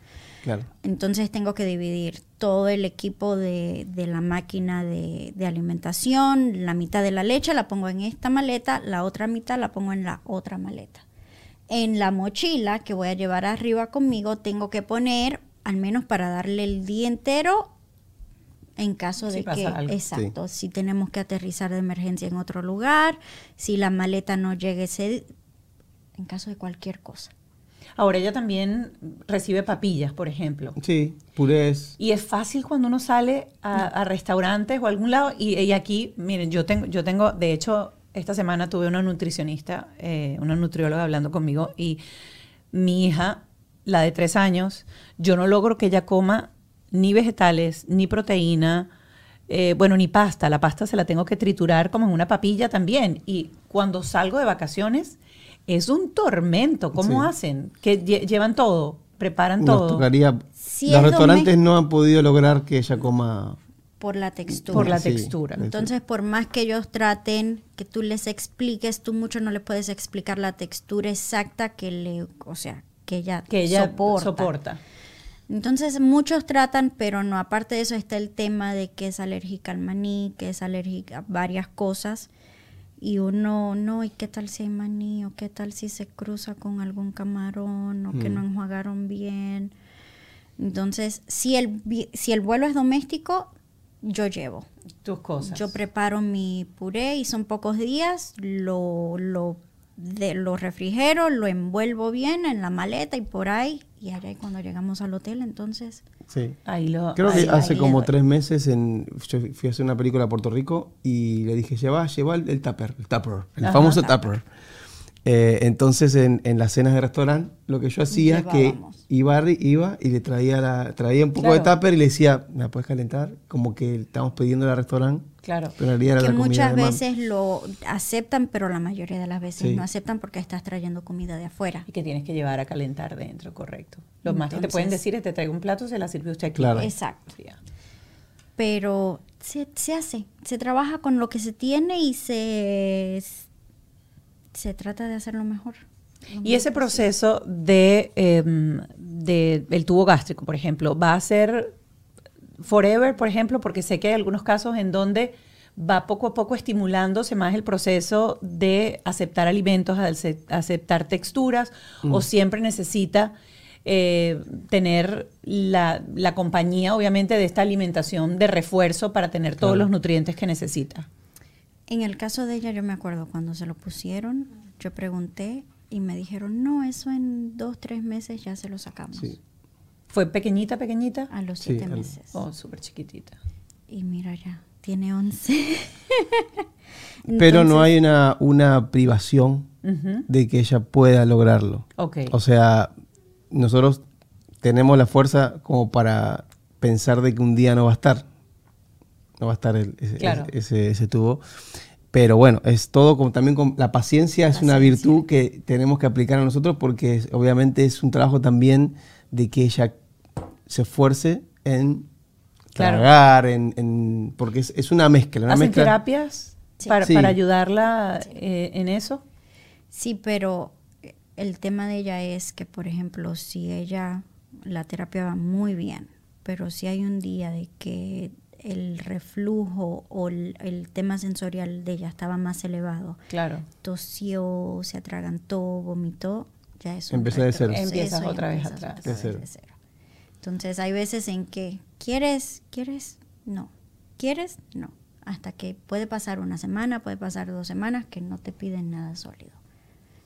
Claro. Entonces tengo que dividir todo el equipo de, de la máquina de, de alimentación, la mitad de la leche la pongo en esta maleta, la otra mitad la pongo en la otra maleta. En la mochila que voy a llevar arriba conmigo tengo que poner, al menos para darle el día entero, en caso de que, algo. exacto, si tenemos que aterrizar de emergencia en otro lugar, si la maleta no llegue ese, en caso de cualquier cosa. Ahora ella también recibe papillas, por ejemplo. Sí, purés. Y es fácil cuando uno sale a, a restaurantes o a algún lado. Y, y aquí, miren, yo tengo, yo tengo, de hecho, esta semana tuve una nutricionista, eh, una nutrióloga hablando conmigo y mi hija, la de tres años, yo no logro que ella coma ni vegetales, ni proteína, eh, bueno, ni pasta. La pasta se la tengo que triturar como en una papilla también. Y cuando salgo de vacaciones, es un tormento. ¿Cómo Sí. hacen? Que lle- llevan todo, preparan Nos todo. tocaría. Si los es restaurantes no han podido lograr que ella coma. Por la textura. Por la Sí, textura. sí. Entonces, por más que ellos traten, que tú les expliques, tú mucho no le puedes explicar la textura exacta que le, o sea, que ella, que ella soporta. soporta. Entonces, muchos tratan, pero no. Aparte de eso está el tema de que es alérgica al maní, que es alérgica a varias cosas. Y uno, no, ¿y qué tal si hay maní? ¿O qué tal si se cruza con algún camarón? ¿O que no enjuagaron bien? Entonces, si el, si el vuelo es doméstico, yo llevo. Tus cosas. Yo preparo mi puré y son pocos días, lo, lo, de, lo refrigero, lo envuelvo bien en la maleta y por ahí, y allá y cuando llegamos al hotel, entonces, Sí. Ahí lo, Creo ahí- que hace ahí como tres meses en, yo fui a hacer una película a Puerto Rico y le dije, lleva, lleva el, el tupper, el tupper, el Ajá, famoso tupper. tupper. Eh, entonces en, en las cenas de restaurante lo que yo hacía es que iba, iba y le traía, la, traía un poco Claro. de tupper y le decía, ¿me puedes calentar? Como que estamos pidiendo al restaurante. Claro. Pero en realidad era que la muchas veces lo aceptan, pero la mayoría de las veces Sí. no aceptan porque estás trayendo comida de afuera. Y que tienes que llevar a calentar dentro, correcto. Lo más que te pueden decir es te traigo un plato, se la sirve usted aquí. Claro. Exacto. Pero se, se hace, se trabaja con lo que se tiene y se, se trata de hacerlo mejor. Y ese proceso de, em, de el tubo gástrico, por ejemplo, va a ser forever, por ejemplo, porque sé que hay algunos casos en donde va poco a poco estimulándose más el proceso de aceptar alimentos, ace- aceptar texturas, o siempre necesita eh, tener la, la compañía, obviamente, de esta alimentación de refuerzo para tener todos Claro. los nutrientes que necesita. En el caso de ella, yo me acuerdo cuando se lo pusieron, yo pregunté y me dijeron, no, eso en dos, tres meses ya se lo sacamos. Sí. ¿Fue pequeñita, pequeñita? A los Sí, siete al- meses. Oh, súper chiquitita. Y mira ya, tiene 11. Pero no Entonces, hay una, una privación de que ella pueda lograrlo. Ok. O sea, nosotros tenemos la fuerza como para pensar de que un día no va a estar. No va a estar el- ese, Claro. ese, ese tubo. Pero bueno, es todo como también con la paciencia es una virtud que tenemos que aplicar a nosotros porque es- obviamente es un trabajo también de que ella se esfuerce en Claro. tragar, en, en- porque es, es una mezcla, una ¿Hacen mezcla. terapias Sí. para, Sí. para ayudarla eh, en eso? Sí, pero el tema de ella es que, por ejemplo, si ella, la terapia va muy bien, pero si hay un día de que el reflujo o el, el tema sensorial de ella estaba más elevado, Claro. tosió, se atragantó, vomitó, ya es un Empieza de cero. Empiezas y otra vez empiezas atrás. otra De vez de cero. Entonces hay veces en que quieres, quieres, no, quieres, no. Hasta que puede pasar una semana, puede pasar dos semanas que no te piden nada sólido,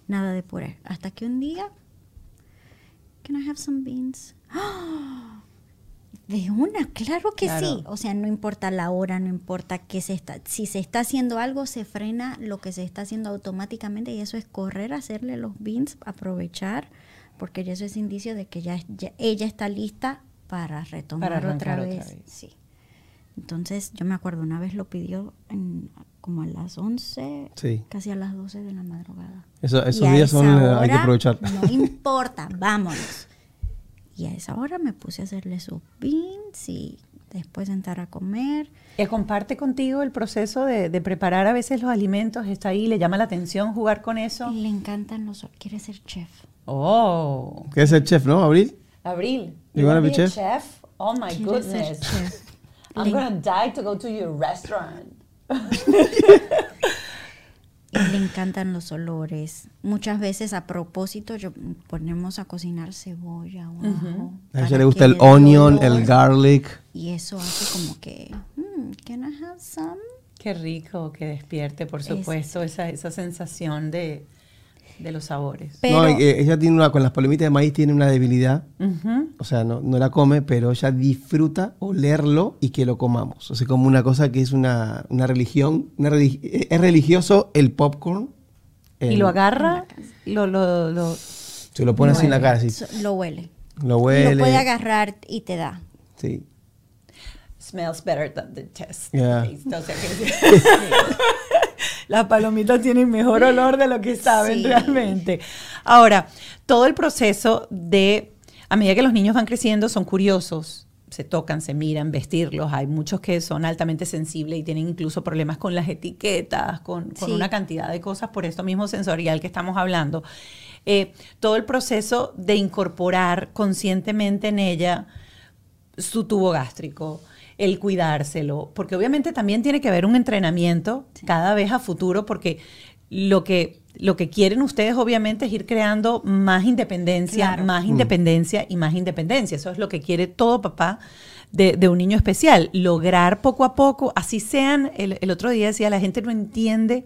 nada de puré. Hasta que un día, can I have some beans? ¡Ah! De una, claro que Claro. sí. O sea, no importa la hora, no importa qué se está. Si se está haciendo algo, se frena lo que se está haciendo automáticamente y eso es correr, hacerle los beans, aprovechar, porque ya eso es indicio de que ya, ya ella está lista para retomar Para arrancar otra, otra vez. vez. Sí. Entonces, yo me acuerdo, una vez lo pidió en- como a las 11, Sí. casi a las 12 de la madrugada. Eso- esos días son, eh, hay que aprovechar. No importa, vámonos. Y a esa hora me puse a hacerle sus beans y después sentar a comer. ¿Él comparte contigo el proceso de, de preparar a veces los alimentos? ¿Está ahí? ¿Le llama la atención jugar con eso? Y le encantan los... Quiere ser chef. Oh, ¿Qué es el chef, no, Abril? Abril. You wanna be a chef? Oh my Quiere ser goodness. chef. I'm Le- gonna die to go to your restaurant. Le encantan los olores. Muchas veces a propósito yo ponemos a cocinar cebolla o ajo. A ella le gusta el onion, olor. el garlic. Y eso hace como que, "Hmm, can I have some? Qué rico que despierte, por Es- supuesto, esa, esa sensación de, de los sabores. Pero no, eh, ella tiene una, con las palomitas de maíz tiene una debilidad. O sea, no, no la come, pero ella disfruta olerlo y que lo comamos. O sea, como una cosa que es una, una religión. Una religi- eh, es religioso el popcorn. Y lo agarra, lo, lo, lo- Se lo pone así en la cara, así. lo huele. Lo huele. Lo puede agarrar y te da. Sí. smells better than the test. Yeah. taste. O sea que- Las palomitas tienen mejor olor de lo que saben Sí. realmente. Ahora, todo el proceso de, a medida que los niños van creciendo, son curiosos, se tocan, se miran, vestirlos. Hay muchos que son altamente sensibles y tienen incluso problemas con las etiquetas, con, con Sí. una cantidad de cosas por esto mismo sensorial que estamos hablando. Eh, todo el proceso de incorporar conscientemente en ella su tubo gástrico, el cuidárselo, porque obviamente también tiene que haber un entrenamiento cada vez a futuro, porque lo que, lo que quieren ustedes obviamente es ir creando más independencia, Claro. más independencia y más independencia. Eso es lo que quiere todo papá de, de un niño especial, lograr poco a poco, así sean, el, el otro día decía, la gente no entiende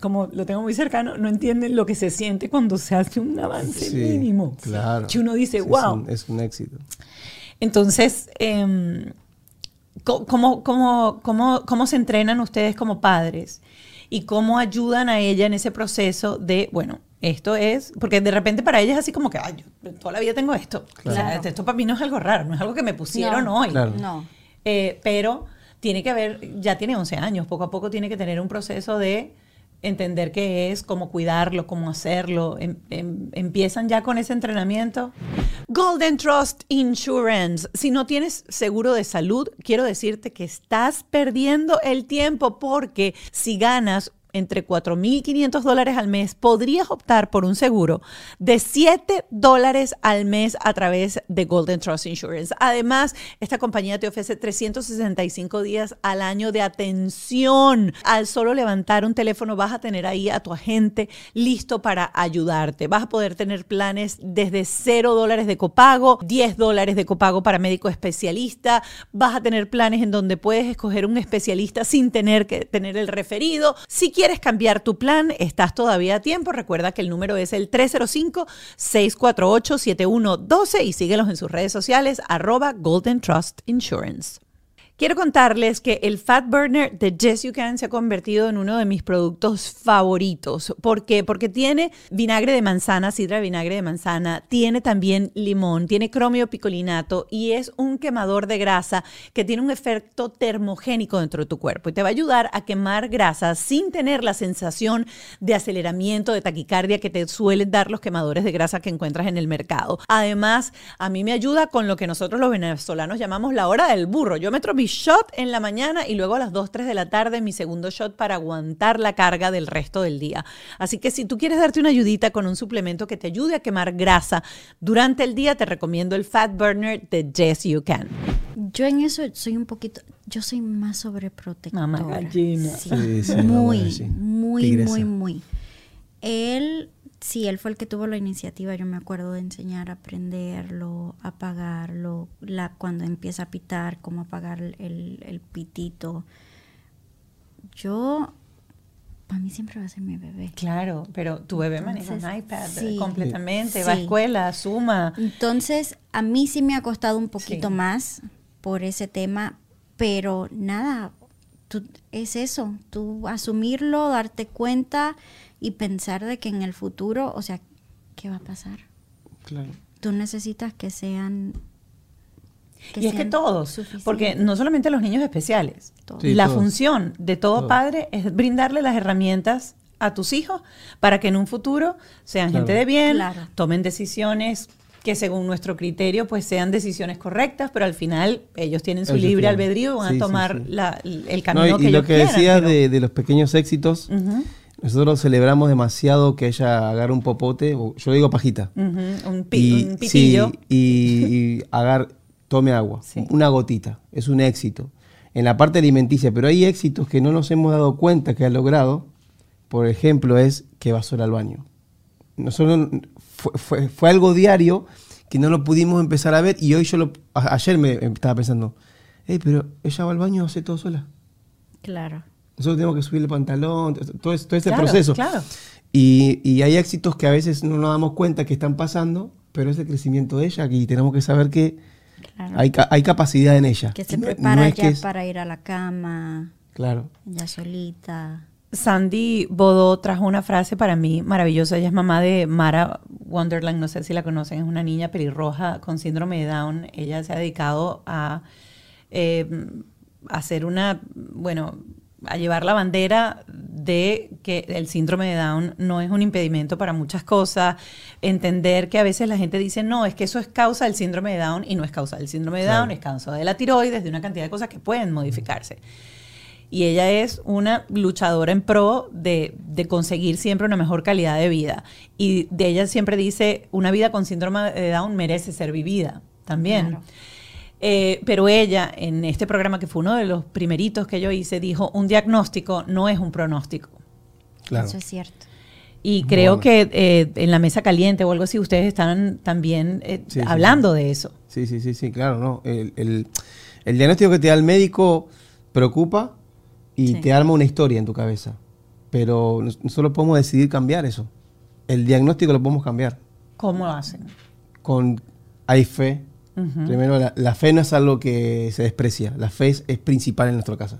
como lo tengo muy cercano, no entienden lo que se siente cuando se hace un avance Sí, mínimo. Claro. Que uno dice, Sí, es wow. un- Es un, éxito. Entonces, co- ¿cómo, cómo, cómo, cómo se entrenan ustedes como padres? ¿Y cómo ayudan a ella en ese proceso de, bueno, esto es, porque de repente para ella es así como que, ay, yo toda la vida tengo esto. O sea, Claro. esto para mí no es algo raro, no es algo que me pusieron No. hoy. Claro. No. Eh, pero tiene que haber, ya tiene 11 años, poco a poco tiene que tener un proceso de entender qué es, cómo cuidarlo, cómo hacerlo. Em- em- empiezan ya con ese entrenamiento. Golden Trust Insurance. Si no tienes seguro de salud, quiero decirte que estás perdiendo el tiempo porque si ganas entre 4.500 dólares al mes, podrías optar por un seguro de 7 dólares al mes a través de Golden Trust Insurance. Además, esta compañía te ofrece 365 días al año de atención. Al solo levantar un teléfono vas a tener ahí a tu agente listo para ayudarte. Vas a poder tener planes desde 0 dólares de copago, 10 dólares de copago para médico especialista. Vas a tener planes en donde puedes escoger un especialista sin tener que tener el referido. Si quieres cambiar tu plan, estás todavía a tiempo. Recuerda que el número es el 305-648-7112 y síguelos en sus redes sociales, arroba Golden Trust Insurance. Quiero contarles que el Fat Burner de Yes You Can se ha convertido en uno de mis productos favoritos. ¿Por qué? Porque tiene vinagre de manzana, sidra de vinagre de manzana, tiene también limón, tiene cromio picolinato y es un quemador de grasa que tiene un efecto termogénico dentro de tu cuerpo y te va a ayudar a quemar grasa sin tener la sensación de aceleramiento, de taquicardia que te suelen dar los quemadores de grasa que encuentras en el mercado. Además, a mí me ayuda con lo que nosotros los venezolanos llamamos la hora del burro. Yo me mi shot en la mañana y luego a las 2, 3 de la tarde mi segundo shot para aguantar la carga del resto del día. Así que si tú quieres darte una ayudita con un suplemento que te ayude a quemar grasa durante el día, te recomiendo el Fat Burner de Yes You Can. Yo en eso soy un poquito, yo soy más sobreprotectora. Mamá gallina. Sí, Sí, sí, muy, mamá, sí. muy, muy, muy. Él, sí, él fue el que tuvo la iniciativa, yo me acuerdo de enseñar a prenderlo, a apagarlo, la, cuando empieza a pitar, cómo apagar el, el pitito. Yo, para mí siempre va a ser mi bebé. Claro, pero tu bebé maneja un iPad sí. completamente, va a escuela, suma. Entonces, a mí sí me ha costado un poquito Sí. más por ese tema, pero nada, tú- es eso, tú asumirlo, darte cuenta y pensar de que en el futuro, o sea, ¿qué va a pasar? Claro. tú necesitas que sean... y es que todos, porque no solamente los niños especiales, Todos. Sí, la todos. función de todo Todos. padre es brindarle las herramientas a tus hijos para que en un futuro sean Claro. gente de bien, Claro. tomen decisiones que según nuestro criterio pues sean decisiones correctas, pero al final ellos tienen su Ellos libre tienen. albedrío y van Sí, a tomar sí. la- el No, camino y, que y ellos lo que quieran, decías pero- de, de los pequeños éxitos, Ujú, nosotros celebramos demasiado que ella agarre un popote, o yo digo pajita, un, pi- y, un pitillo. sí, y, y agar- tome agua, Sí. una gotita, es un éxito. En la parte alimenticia, pero hay éxitos que no nos hemos dado cuenta que ha logrado, por ejemplo, es que va sola al baño. Nosotros, fue, fue- fue algo diario que no lo pudimos empezar a ver y hoy yo lo, a- ayer me estaba pensando, hey, pero ella va al baño, hace todo sola. Claro. Nosotros tenemos que subirle pantalón, todo, es- todo este Claro, proceso. claro. Y, y hay éxitos que a veces no nos damos cuenta que están pasando, pero es el crecimiento de ella y tenemos que saber que Claro. hay, hay capacidad en ella. que se no- prepara no es ya que es- para ir a la cama, Claro. ya solita. Sandy Bodó trajo una frase para mí maravillosa. Ella es mamá de Mara Wonderland, no sé si la conocen, es una niña pelirroja con síndrome de Down. Ella se ha dedicado a eh, hacer una, bueno, a llevar la bandera de que el síndrome de Down no es un impedimento para muchas cosas, entender que a veces la gente dice, no, es que eso es causa del síndrome de Down y no es causa del síndrome de Down, Claro. es causa de la tiroides, de una cantidad de cosas que pueden modificarse. Y ella es una luchadora en pro de, de conseguir siempre una mejor calidad de vida. Y de ella siempre dice, una vida con síndrome de Down merece ser vivida también. Claro. Eh, pero ella, en este programa que fue uno de los primeritos que yo hice, dijo, un diagnóstico no es un pronóstico. Claro. Eso es cierto. Y creo Bueno. que eh, en la mesa caliente o algo así, ustedes están también eh, Sí, sí, hablando de eso. Sí, sí, sí, sí, claro, ¿no? El, el- el diagnóstico que te da el médico preocupa y Sí. te arma una historia en tu cabeza. Pero nos- nosotros podemos decidir cambiar eso. El diagnóstico lo podemos cambiar. ¿Cómo lo hacen? Con, hay fe. Primero, la, la fe no es algo que se desprecia. La fe es, es principal en nuestro caso.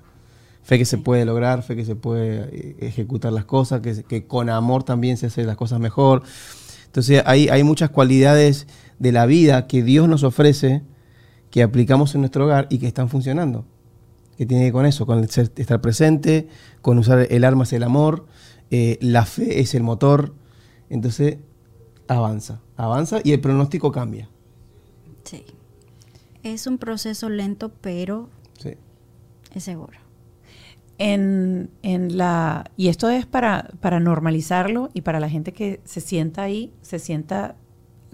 Fe que se puede lograr, fe que se puede eh, ejecutar las cosas, que, con amor también se hacen las cosas mejor. Entonces, hay, hay muchas cualidades de la vida que Dios nos ofrece que aplicamos en nuestro hogar y que están funcionando. Que tiene que ver con eso, con ser- estar presente, con usar el arma es el amor, eh, la fe es el motor. Entonces, avanza, avanza y el pronóstico cambia. Sí. Es un proceso lento, pero Sí. es seguro. en, en la y esto es para, para normalizarlo y para la gente que se sienta ahí, se sienta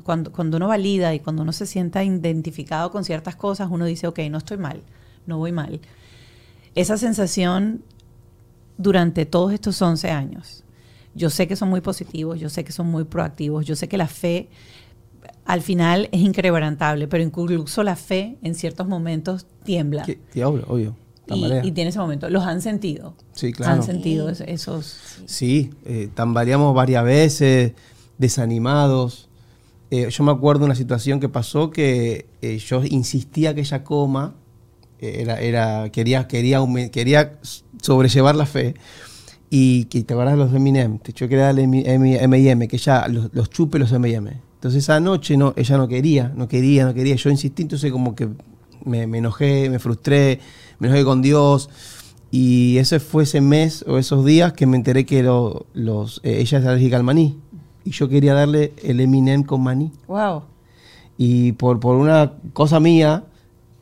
cuando, cuando uno valida y cuando uno se sienta identificado con ciertas cosas, uno dice, ok, no estoy mal, no voy mal. Esa sensación durante todos estos 11 años, yo sé que son muy positivos, yo sé que son muy proactivos, yo sé que la fe al final es inquebrantable, pero incluso la fe en ciertos momentos tiembla. Que- que obvio, obvio. Y, y tiene ese momento. ¿Los han sentido? Sí, claro. Han sentido es- esos... Sí, eh, tambaleamos varias veces, desanimados. Eh, yo me acuerdo de una situación que pasó que eh, yo insistía que ella coma, eh, era, era, quería, quería, quería sobrellevar la fe. Y que te acuerdas de los M&M, yo quería darle M&M, que ella los, los chupe los M&M. Entonces esa noche no, ella no quería, no quería, no quería. Yo insistí, entonces como que me, me enojé, me frustré, me enojé con Dios. Y ese fue ese mes o esos días que me enteré que lo- los, eh, ella es alérgica al maní. Y yo quería darle el Eminem con maní. Wow. Y por, por una cosa mía,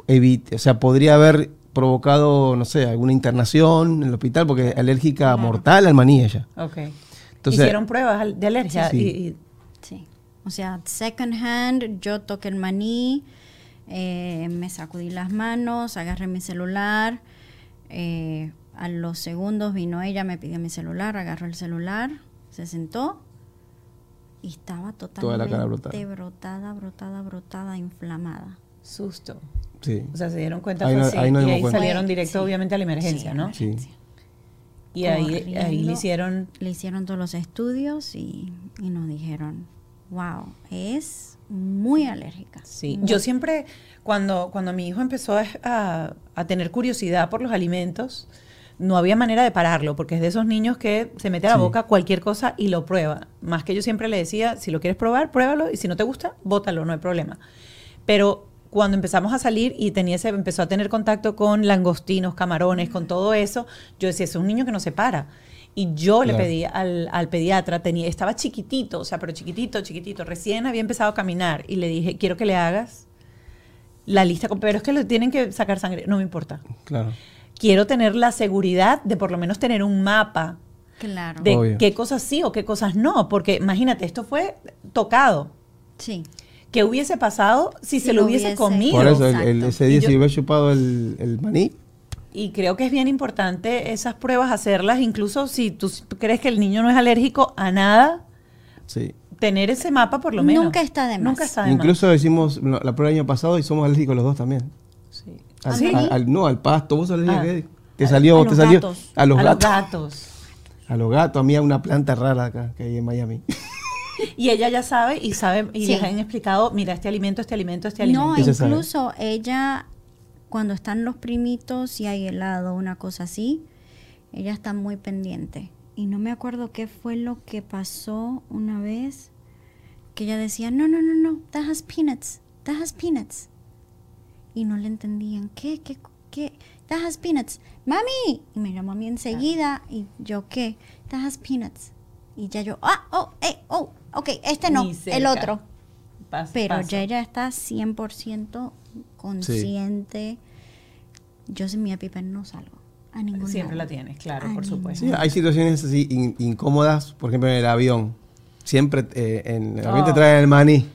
evit- o sea, podría haber provocado, no sé, alguna internación en el hospital porque es alérgica mortal al maní ella. Ok. Entonces, Hicieron pruebas de alergia. Sí. y- y- Sí. O sea, second hand, yo toqué el maní, eh, me sacudí las manos, agarré mi celular. eh, a los segundos vino ella, me pidió mi celular, agarró el celular, se sentó y estaba Toda la cara totalmente brotada. brotada, brotada, brotada, inflamada. susto. sí. O sea, se dieron cuenta Ahí no- así, ahí y ahí cuenta. salieron directo, sí. obviamente, a la emergencia, Sí, ¿no? emergencia. Y ahí, ahí le hicieron... Le hicieron todos los estudios y, y nos dijeron, wow, es muy alérgica. Sí. Muy- Yo siempre, cuando, cuando mi hijo empezó a, a- a tener curiosidad por los alimentos, no había manera de pararlo, porque es de esos niños que se mete a la Sí. boca cualquier cosa y lo prueba. Más que yo siempre le decía, si lo quieres probar, pruébalo y si no te gusta, bótalo, no hay problema. Pero cuando empezamos a salir y tenía ese, empezó a tener contacto con langostinos, camarones, con todo eso, yo decía, es un niño que no se para. Y yo le pedí al, al pediatra, tenía, estaba chiquitito, o sea, pero chiquitito, chiquitito, recién había empezado a caminar y le dije, quiero que le hagas la lista, con- pero es que le tienen que sacar sangre, no me importa. Claro. Quiero tener la seguridad de por lo menos tener un mapa Claro. de Obvio. qué cosas sí o qué cosas no, porque imagínate, esto fue tocado. Sí. ¿Qué hubiese pasado si Si se lo hubiese hubiese- comido? Por eso, el- el- ese día yo- si hubiera chupado el, el maní, Y creo que es bien importante esas pruebas hacerlas, incluso si tú crees que el niño no es alérgico a nada, sí. tener ese mapa por lo menos. Nunca está de más. Nunca está de Incluso hicimos la prueba el año pasado y somos alérgicos los dos también. más. Sí. Al, ¿Sí? al- al- no, al pasto. ¿Vos Ah. Te salió, a te los salió gatos. a los a gatos. los gatos. A los gatos, a mí hay una planta rara acá que hay en Miami. Y ella ya sabe y sabe y Sí. les han explicado, mira, este alimento, este alimento, este No, alimento. Sabe. incluso ella, cuando están los primitos y hay helado, una cosa así, ella está muy pendiente. Y no me acuerdo qué fue lo que pasó una vez, que ella decía, no, no, no, no, that has peanuts, that has peanuts. Y no le entendían, ¿qué, qué, qué? That has peanuts. Mami. Y me llamó a mí enseguida y yo, ¿qué? That has peanuts. Y ya yo, ah, oh, eh, oh, ok, este no, el otro. Pero ya ella está 100% consciente. Yo sin mi EpiPen no salgo a ningún Siempre la lado. tienes, claro, A por supuesto. Sí, hay situaciones así in- incómodas, por ejemplo en el avión. Siempre eh, en el avión te Oh. traen el maní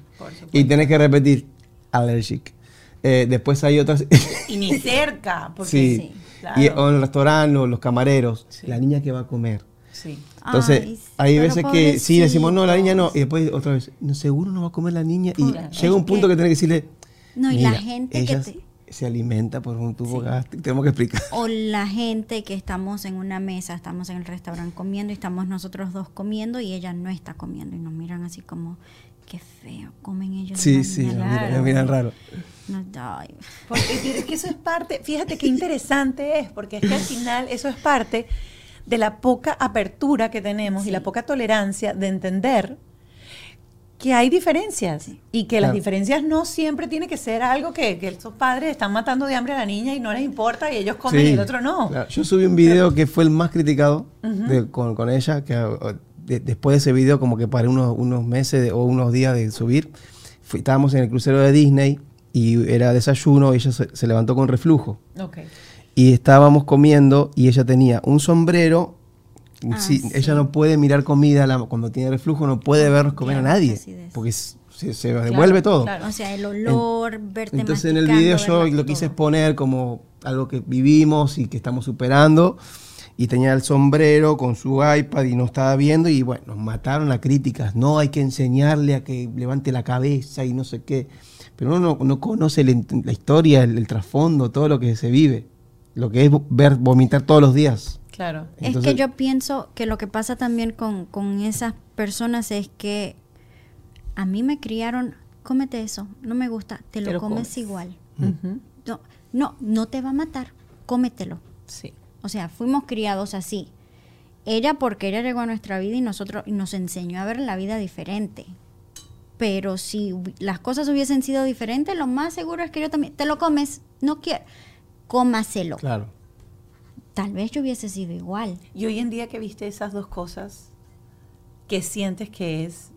y tienes que repetir allergic. Eh, después hay otras... Y ni cerca, porque sí. sí, claro. Y o en el restaurante o los camareros, Sí. la niña que va a comer. Sí. Entonces, Ay, hay veces que sí decimos, no, la niña no, y después otra vez, no, seguro no va a comer la niña. Y Claro. llega un punto que- que, tenés que decirle, No, y la "Mira, gente que te- se alimenta por un tubo gástrico, tenemos que explicar. O la gente que estamos en una mesa, estamos en el restaurante comiendo y estamos nosotros dos comiendo y ella no está comiendo y nos miran así como, qué feo, comen ellos. Sí, sí, me no". miran, me miran raro. No, ay. Porque pero es que eso es parte, fíjate qué interesante es, porque es que al final eso es parte de la poca apertura que tenemos y la poca tolerancia de entender que hay diferencias y que las diferencias no siempre tiene que ser algo que, que esos padres están matando de hambre a la niña y no les importa y ellos comen Sí, y el otro no. claro. Yo subí un video que fue el más criticado de- con, con ella, que de- después de ese video, como que para unos, unos meses de- o unos días de subir, fui- estábamos en el crucero de Disney y era desayuno, ella se, se levantó con reflujo. Y estábamos comiendo y ella tenía un sombrero. Ah, sí, sí. Ella no puede mirar comida la- cuando tiene reflujo, no puede ver comer a claro, nadie, acidez. porque se, se devuelve todo. claro. O sea, el olor, verte Entonces en el video yo lo quise exponer como algo que vivimos y que estamos superando. Y tenía el sombrero con su iPad y no estaba viendo. Y bueno, nos mataron a críticas. No hay que enseñarle a que levante la cabeza y no sé qué. Pero uno no, no conoce el- la historia, el, el trasfondo, todo lo que se vive. Lo que es ver vomitar todos los días. Claro. Es que yo pienso que lo que pasa también con, con esas personas es que a mí me criaron, cómete eso, no me gusta, te lo, Te lo comes, comes. igual. Ujú. No, no, no te va a matar, cómetelo. Sí. O sea, fuimos criados así. Ella porque ella llegó a nuestra vida y nosotros y nos enseñó a ver la vida diferente. Pero si las cosas hubiesen sido diferentes, lo más seguro es que yo también te lo comes, no quiero, cómaselo. Claro. Tal vez yo hubiese sido igual. Y hoy en día que viste esas dos cosas, ¿qué sientes que es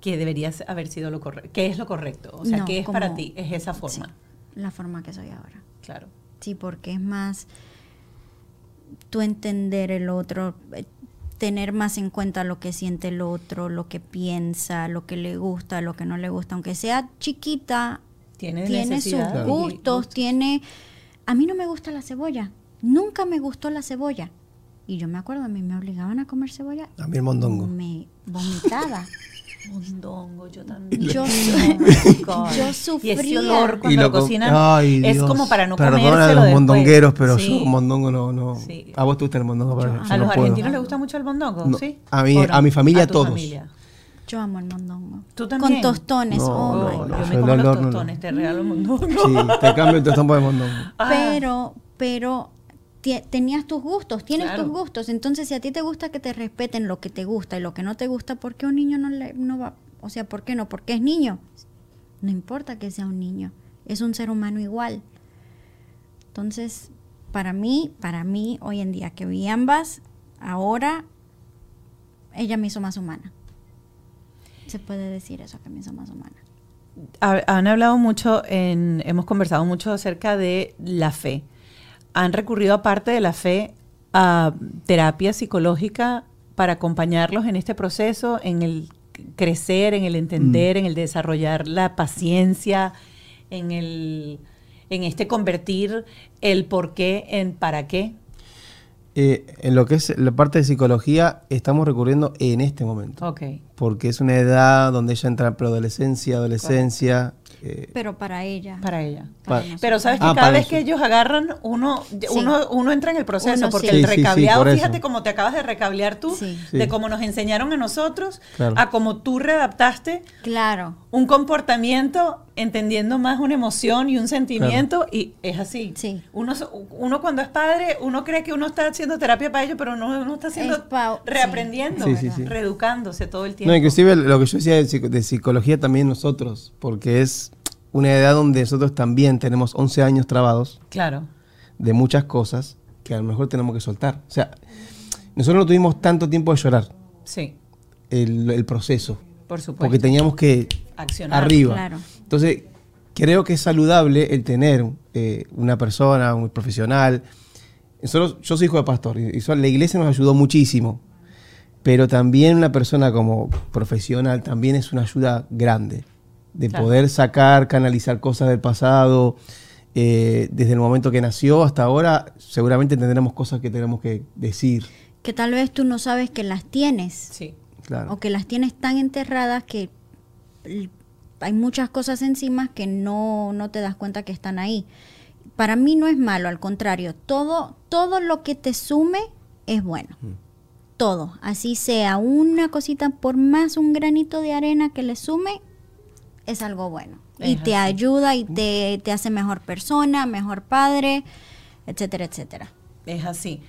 que debería haber sido lo correcto? ¿Qué es lo correcto? O sea, No, ¿qué es para ti? Es esa forma. Sí, la forma que soy ahora. Claro. Sí, porque es más tú entender el otro, eh, tener más en cuenta lo que siente el otro, lo que piensa, lo que le gusta, lo que no le gusta, aunque sea chiquita, Tiene, tiene sus gustos, tiene... A mí no me gusta la cebolla, nunca me gustó la cebolla. Y yo me acuerdo, a mí me obligaban a comer cebolla, A mí el mondongo. me vomitaba. Mondongo, yo también. Yo, yo Y sufría. ese olor cuando Y lo, lo co- cocinan Ay, es Dios. como para no Perdona comérselo a los después. mondongueros, pero Sí. yo mondongo no, no. Sí. A vos te gusta el mondongo, pero yo A no los puedo. argentinos les gusta mucho el mondongo, No, ¿sí? a mí- a mi familia, tu todos. familia. Yo amo el mondongo. ¿Tú también? Con tostones. No, oh no, yo yo me el como los olor no, no. tostones, te regalo el mondongo. Sí, te cambio el tostón por el mondongo. Ah. Pero, pero tenías tus gustos, tienes Claro. tus gustos. Entonces, si a ti te gusta que te respeten lo que te gusta y lo que no te gusta, ¿por qué un niño no le no va? O sea, ¿por qué no? Porque es niño. No importa que sea un niño, es un ser humano igual. Entonces, para mí, para mí hoy en día que vi ambas, ahora ella me hizo más humana. Se puede decir eso, que me hizo más humana. Ha- Han hablado mucho, en, hemos conversado mucho acerca de la fe. Han recurrido aparte de la fe a terapia psicológica para acompañarlos en este proceso, en el crecer, en el entender, en el desarrollar la paciencia, en el en este convertir el por qué en para qué. Eh, en lo que es la parte de psicología, estamos recurriendo en este momento. Porque es una edad donde ella entra en preadolescencia, adolescencia. Eh, Pero para ella. Para ella. para. Pero sabes que Ah, cada para vez eso. que ellos agarran, uno, uno, uno entra en el proceso, Uno porque sí. el Sí, sí, sí, recableado, fíjate cómo te acabas de recablear tú, Sí. de Sí. cómo nos enseñaron a nosotros, Claro. a cómo tú readaptaste Claro. un comportamiento entendiendo más una emoción y un sentimiento, y es así. Sí. Uno, uno cuando es padre, uno cree que uno está haciendo terapia para ello, pero no, uno está haciendo, Es pa- reaprendiendo, Sí, sí, sí. reeducándose todo el tiempo. No, inclusive lo que yo decía de, psico- de psicología también nosotros, porque es una edad donde nosotros también tenemos 11 años trabados Claro. de muchas cosas que a lo mejor tenemos que soltar. O sea, nosotros no tuvimos tanto tiempo de llorar Sí, el, el proceso, por supuesto. porque teníamos que Accionar. arriba. Claro. Entonces, creo que es saludable el tener eh, una persona, un profesional. Nosotros, yo soy hijo de pastor y, la iglesia nos ayudó muchísimo, pero también una persona como profesional también es una ayuda grande de Claro. poder sacar, canalizar cosas del pasado. eh, desde el momento que nació hasta ahora, seguramente tendremos cosas que tenemos que decir. Que tal vez tú no sabes que las tienes. Sí. Claro. O que las tienes tan enterradas que hay muchas cosas encima que no, no te das cuenta que están ahí. Para mí no es malo, al contrario, todo, todo lo que te sume es bueno. Todo, así sea una cosita, por más un granito de arena que le sume, es algo bueno. y te ayuda y te, te hace mejor persona, mejor padre, etcétera, etcétera. Es así.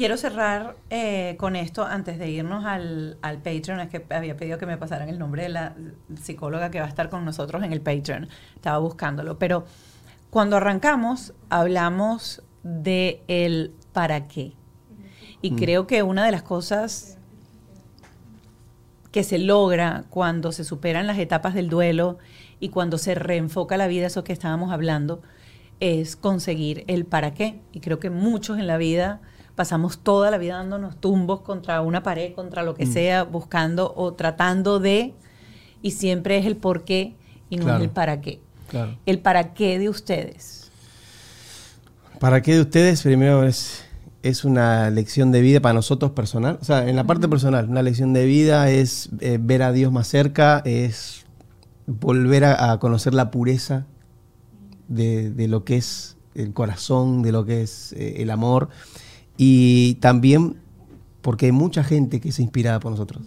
Quiero cerrar eh, con esto antes de irnos al, al Patreon. Es que había pedido que me pasaran el nombre de la psicóloga que va a estar con nosotros en el Patreon. Estaba buscándolo. Pero cuando arrancamos, hablamos de el para qué. Y creo que una de las cosas que se logra cuando se superan las etapas del duelo y cuando se reenfoca la vida, eso que estábamos hablando, es conseguir el para qué. Y creo que muchos en la vida pasamos toda la vida dándonos tumbos contra una pared, contra lo que sea, buscando o tratando de, y siempre es el por qué y no Claro. es el para qué. Claro. El para qué de ustedes. ¿Para qué de ustedes? Primero es, es una lección de vida para nosotros personal. O sea, en la parte personal, una lección de vida es eh, ver a Dios más cerca, es volver a, a conocer la pureza de, de lo que es el corazón, de lo que es eh, el amor. Y también porque hay mucha gente que es inspirada por nosotros.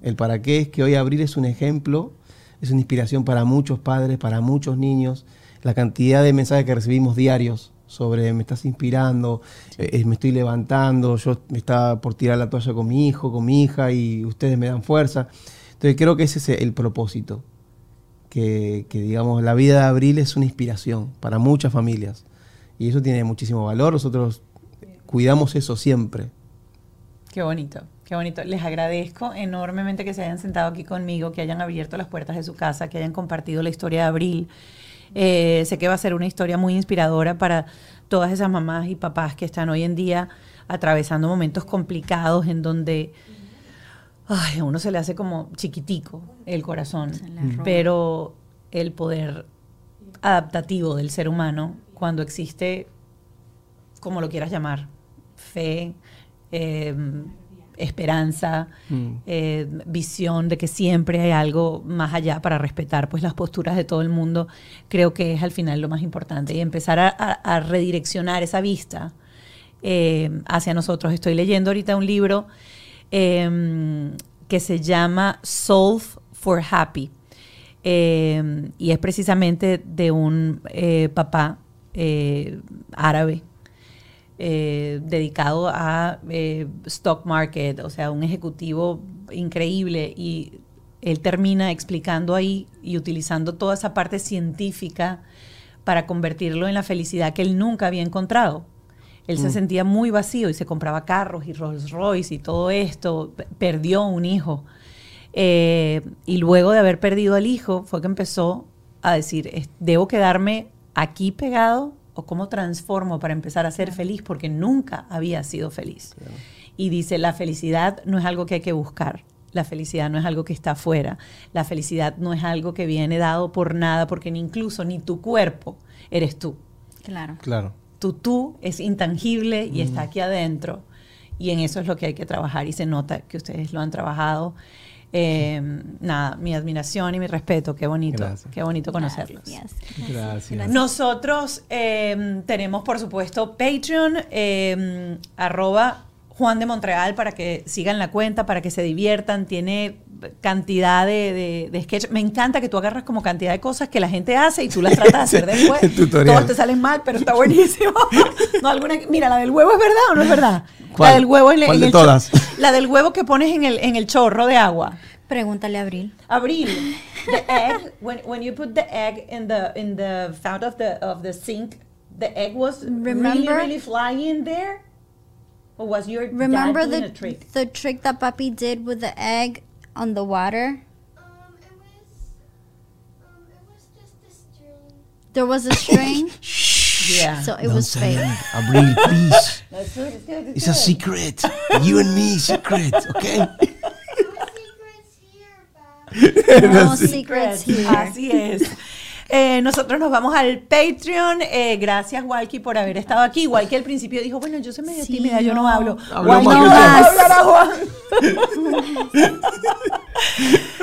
El para qué es que hoy Abril es un ejemplo, es una inspiración para muchos padres, para muchos niños. La cantidad de mensajes que recibimos diarios sobre me estás inspirando, eh, me estoy levantando, yo me estaba por tirar la toalla con mi hijo, con mi hija y ustedes me dan fuerza. Entonces creo que ese es el propósito, que, que, digamos la vida de Abril es una inspiración para muchas familias y eso tiene muchísimo valor, nosotros cuidamos eso siempre. Qué bonito, qué bonito. Les agradezco enormemente que se hayan sentado aquí conmigo, que hayan abierto las puertas de su casa, que hayan compartido la historia de Abril. Eh, sé que va a ser una historia muy inspiradora para todas esas mamás y papás que están hoy en día atravesando momentos complicados en donde ay, a uno se le hace como chiquitico el corazón, pero el poder adaptativo del ser humano cuando existe, como lo quieras llamar, fe, eh, esperanza, Mm. eh, visión de que siempre hay algo más allá para respetar pues las posturas de todo el mundo, creo que es al final lo más importante y empezar a, a- a redireccionar esa vista eh, hacia nosotros. Estoy leyendo ahorita un libro eh, que se llama Solve for Happy eh, y es precisamente de un papá árabe eh, dedicado a eh, stock market, o sea, un ejecutivo increíble y él termina explicando ahí y utilizando toda esa parte científica para convertirlo en la felicidad que él nunca había encontrado. Él se sentía muy vacío y se compraba carros y Rolls Royce y todo esto, perdió un hijo. Eh, y luego de haber perdido al hijo fue que empezó a decir, "Es- debo quedarme aquí pegado o cómo transformo para empezar a ser feliz porque nunca había sido feliz. Y dice, la felicidad no es algo que hay que buscar. La felicidad no es algo que está afuera. La felicidad no es algo que viene dado por nada, porque ni incluso ni tu cuerpo eres tú. Claro. Claro. Tu tú es intangible y está aquí adentro. Y en eso es lo que hay que trabajar y se nota que ustedes lo han trabajado. Eh, nada, mi admiración y mi respeto. Qué bonito. Gracias. Qué bonito conocerlos. Gracias. Gracias. Nosotros eh, tenemos, por supuesto, Patreon, eh, arroba Juan de Montreal, para que sigan la cuenta, para que se diviertan. Tiene cantidad de, de, de sketch. Me encanta que tú agarras como cantidad de cosas que la gente hace y tú las tratas de hacer después. Todos te salen mal, pero está buenísimo. no, alguna, mira, la del huevo es verdad o no es verdad. ¿Cuál? La del huevo en, ¿Cuál en de el todas? La del huevo que pones en el, en el chorro de agua. Pregúntale a Abril. Abril, the egg when when you put the egg in the in the fountain of the of the sink, the egg was really Remember? really flying there, or was your Remember dad doing the a trick? the trick that Papi did with the egg on the water? Um, it was, um, it was just a string. There was a string, Yeah. so it was fake. Abril, please. That's good, it's good, It's a secret. You and me, secret, okay? No secrets here, Bob. No secrets here. Así es. Eh, nosotros nos vamos al Patreon. Eh, gracias, Walkie, por haber estado aquí. Walkie al principio dijo, bueno, yo soy medio Sí, tímida, yo no hablo. Walkie, no que va a usted. hablar a Juan.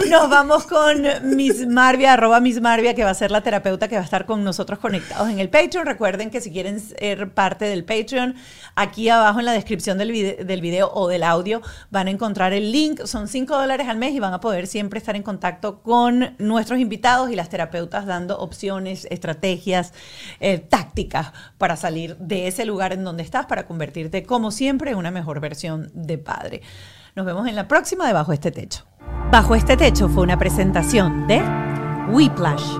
Nos vamos con Miss Marvia, arroba Miss Marvia, que va a ser la terapeuta que va a estar con nosotros conectados en el Patreon. Recuerden que si quieren ser parte del Patreon, aquí abajo en la descripción del video, del video o del audio van a encontrar el link. Son 5 dólares al mes y van a poder siempre estar en contacto con nuestros invitados y las terapeutas dando opciones, estrategias, eh, tácticas para salir de ese lugar en donde estás para convertirte, como siempre, en una mejor versión de padre. Nos vemos en la próxima de Bajo este Techo. Bajo este Techo fue una presentación de Whiplash,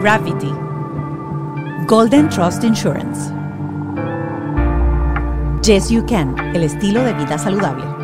Gravity, Golden Trust Insurance, Yes You Can, el estilo de vida saludable.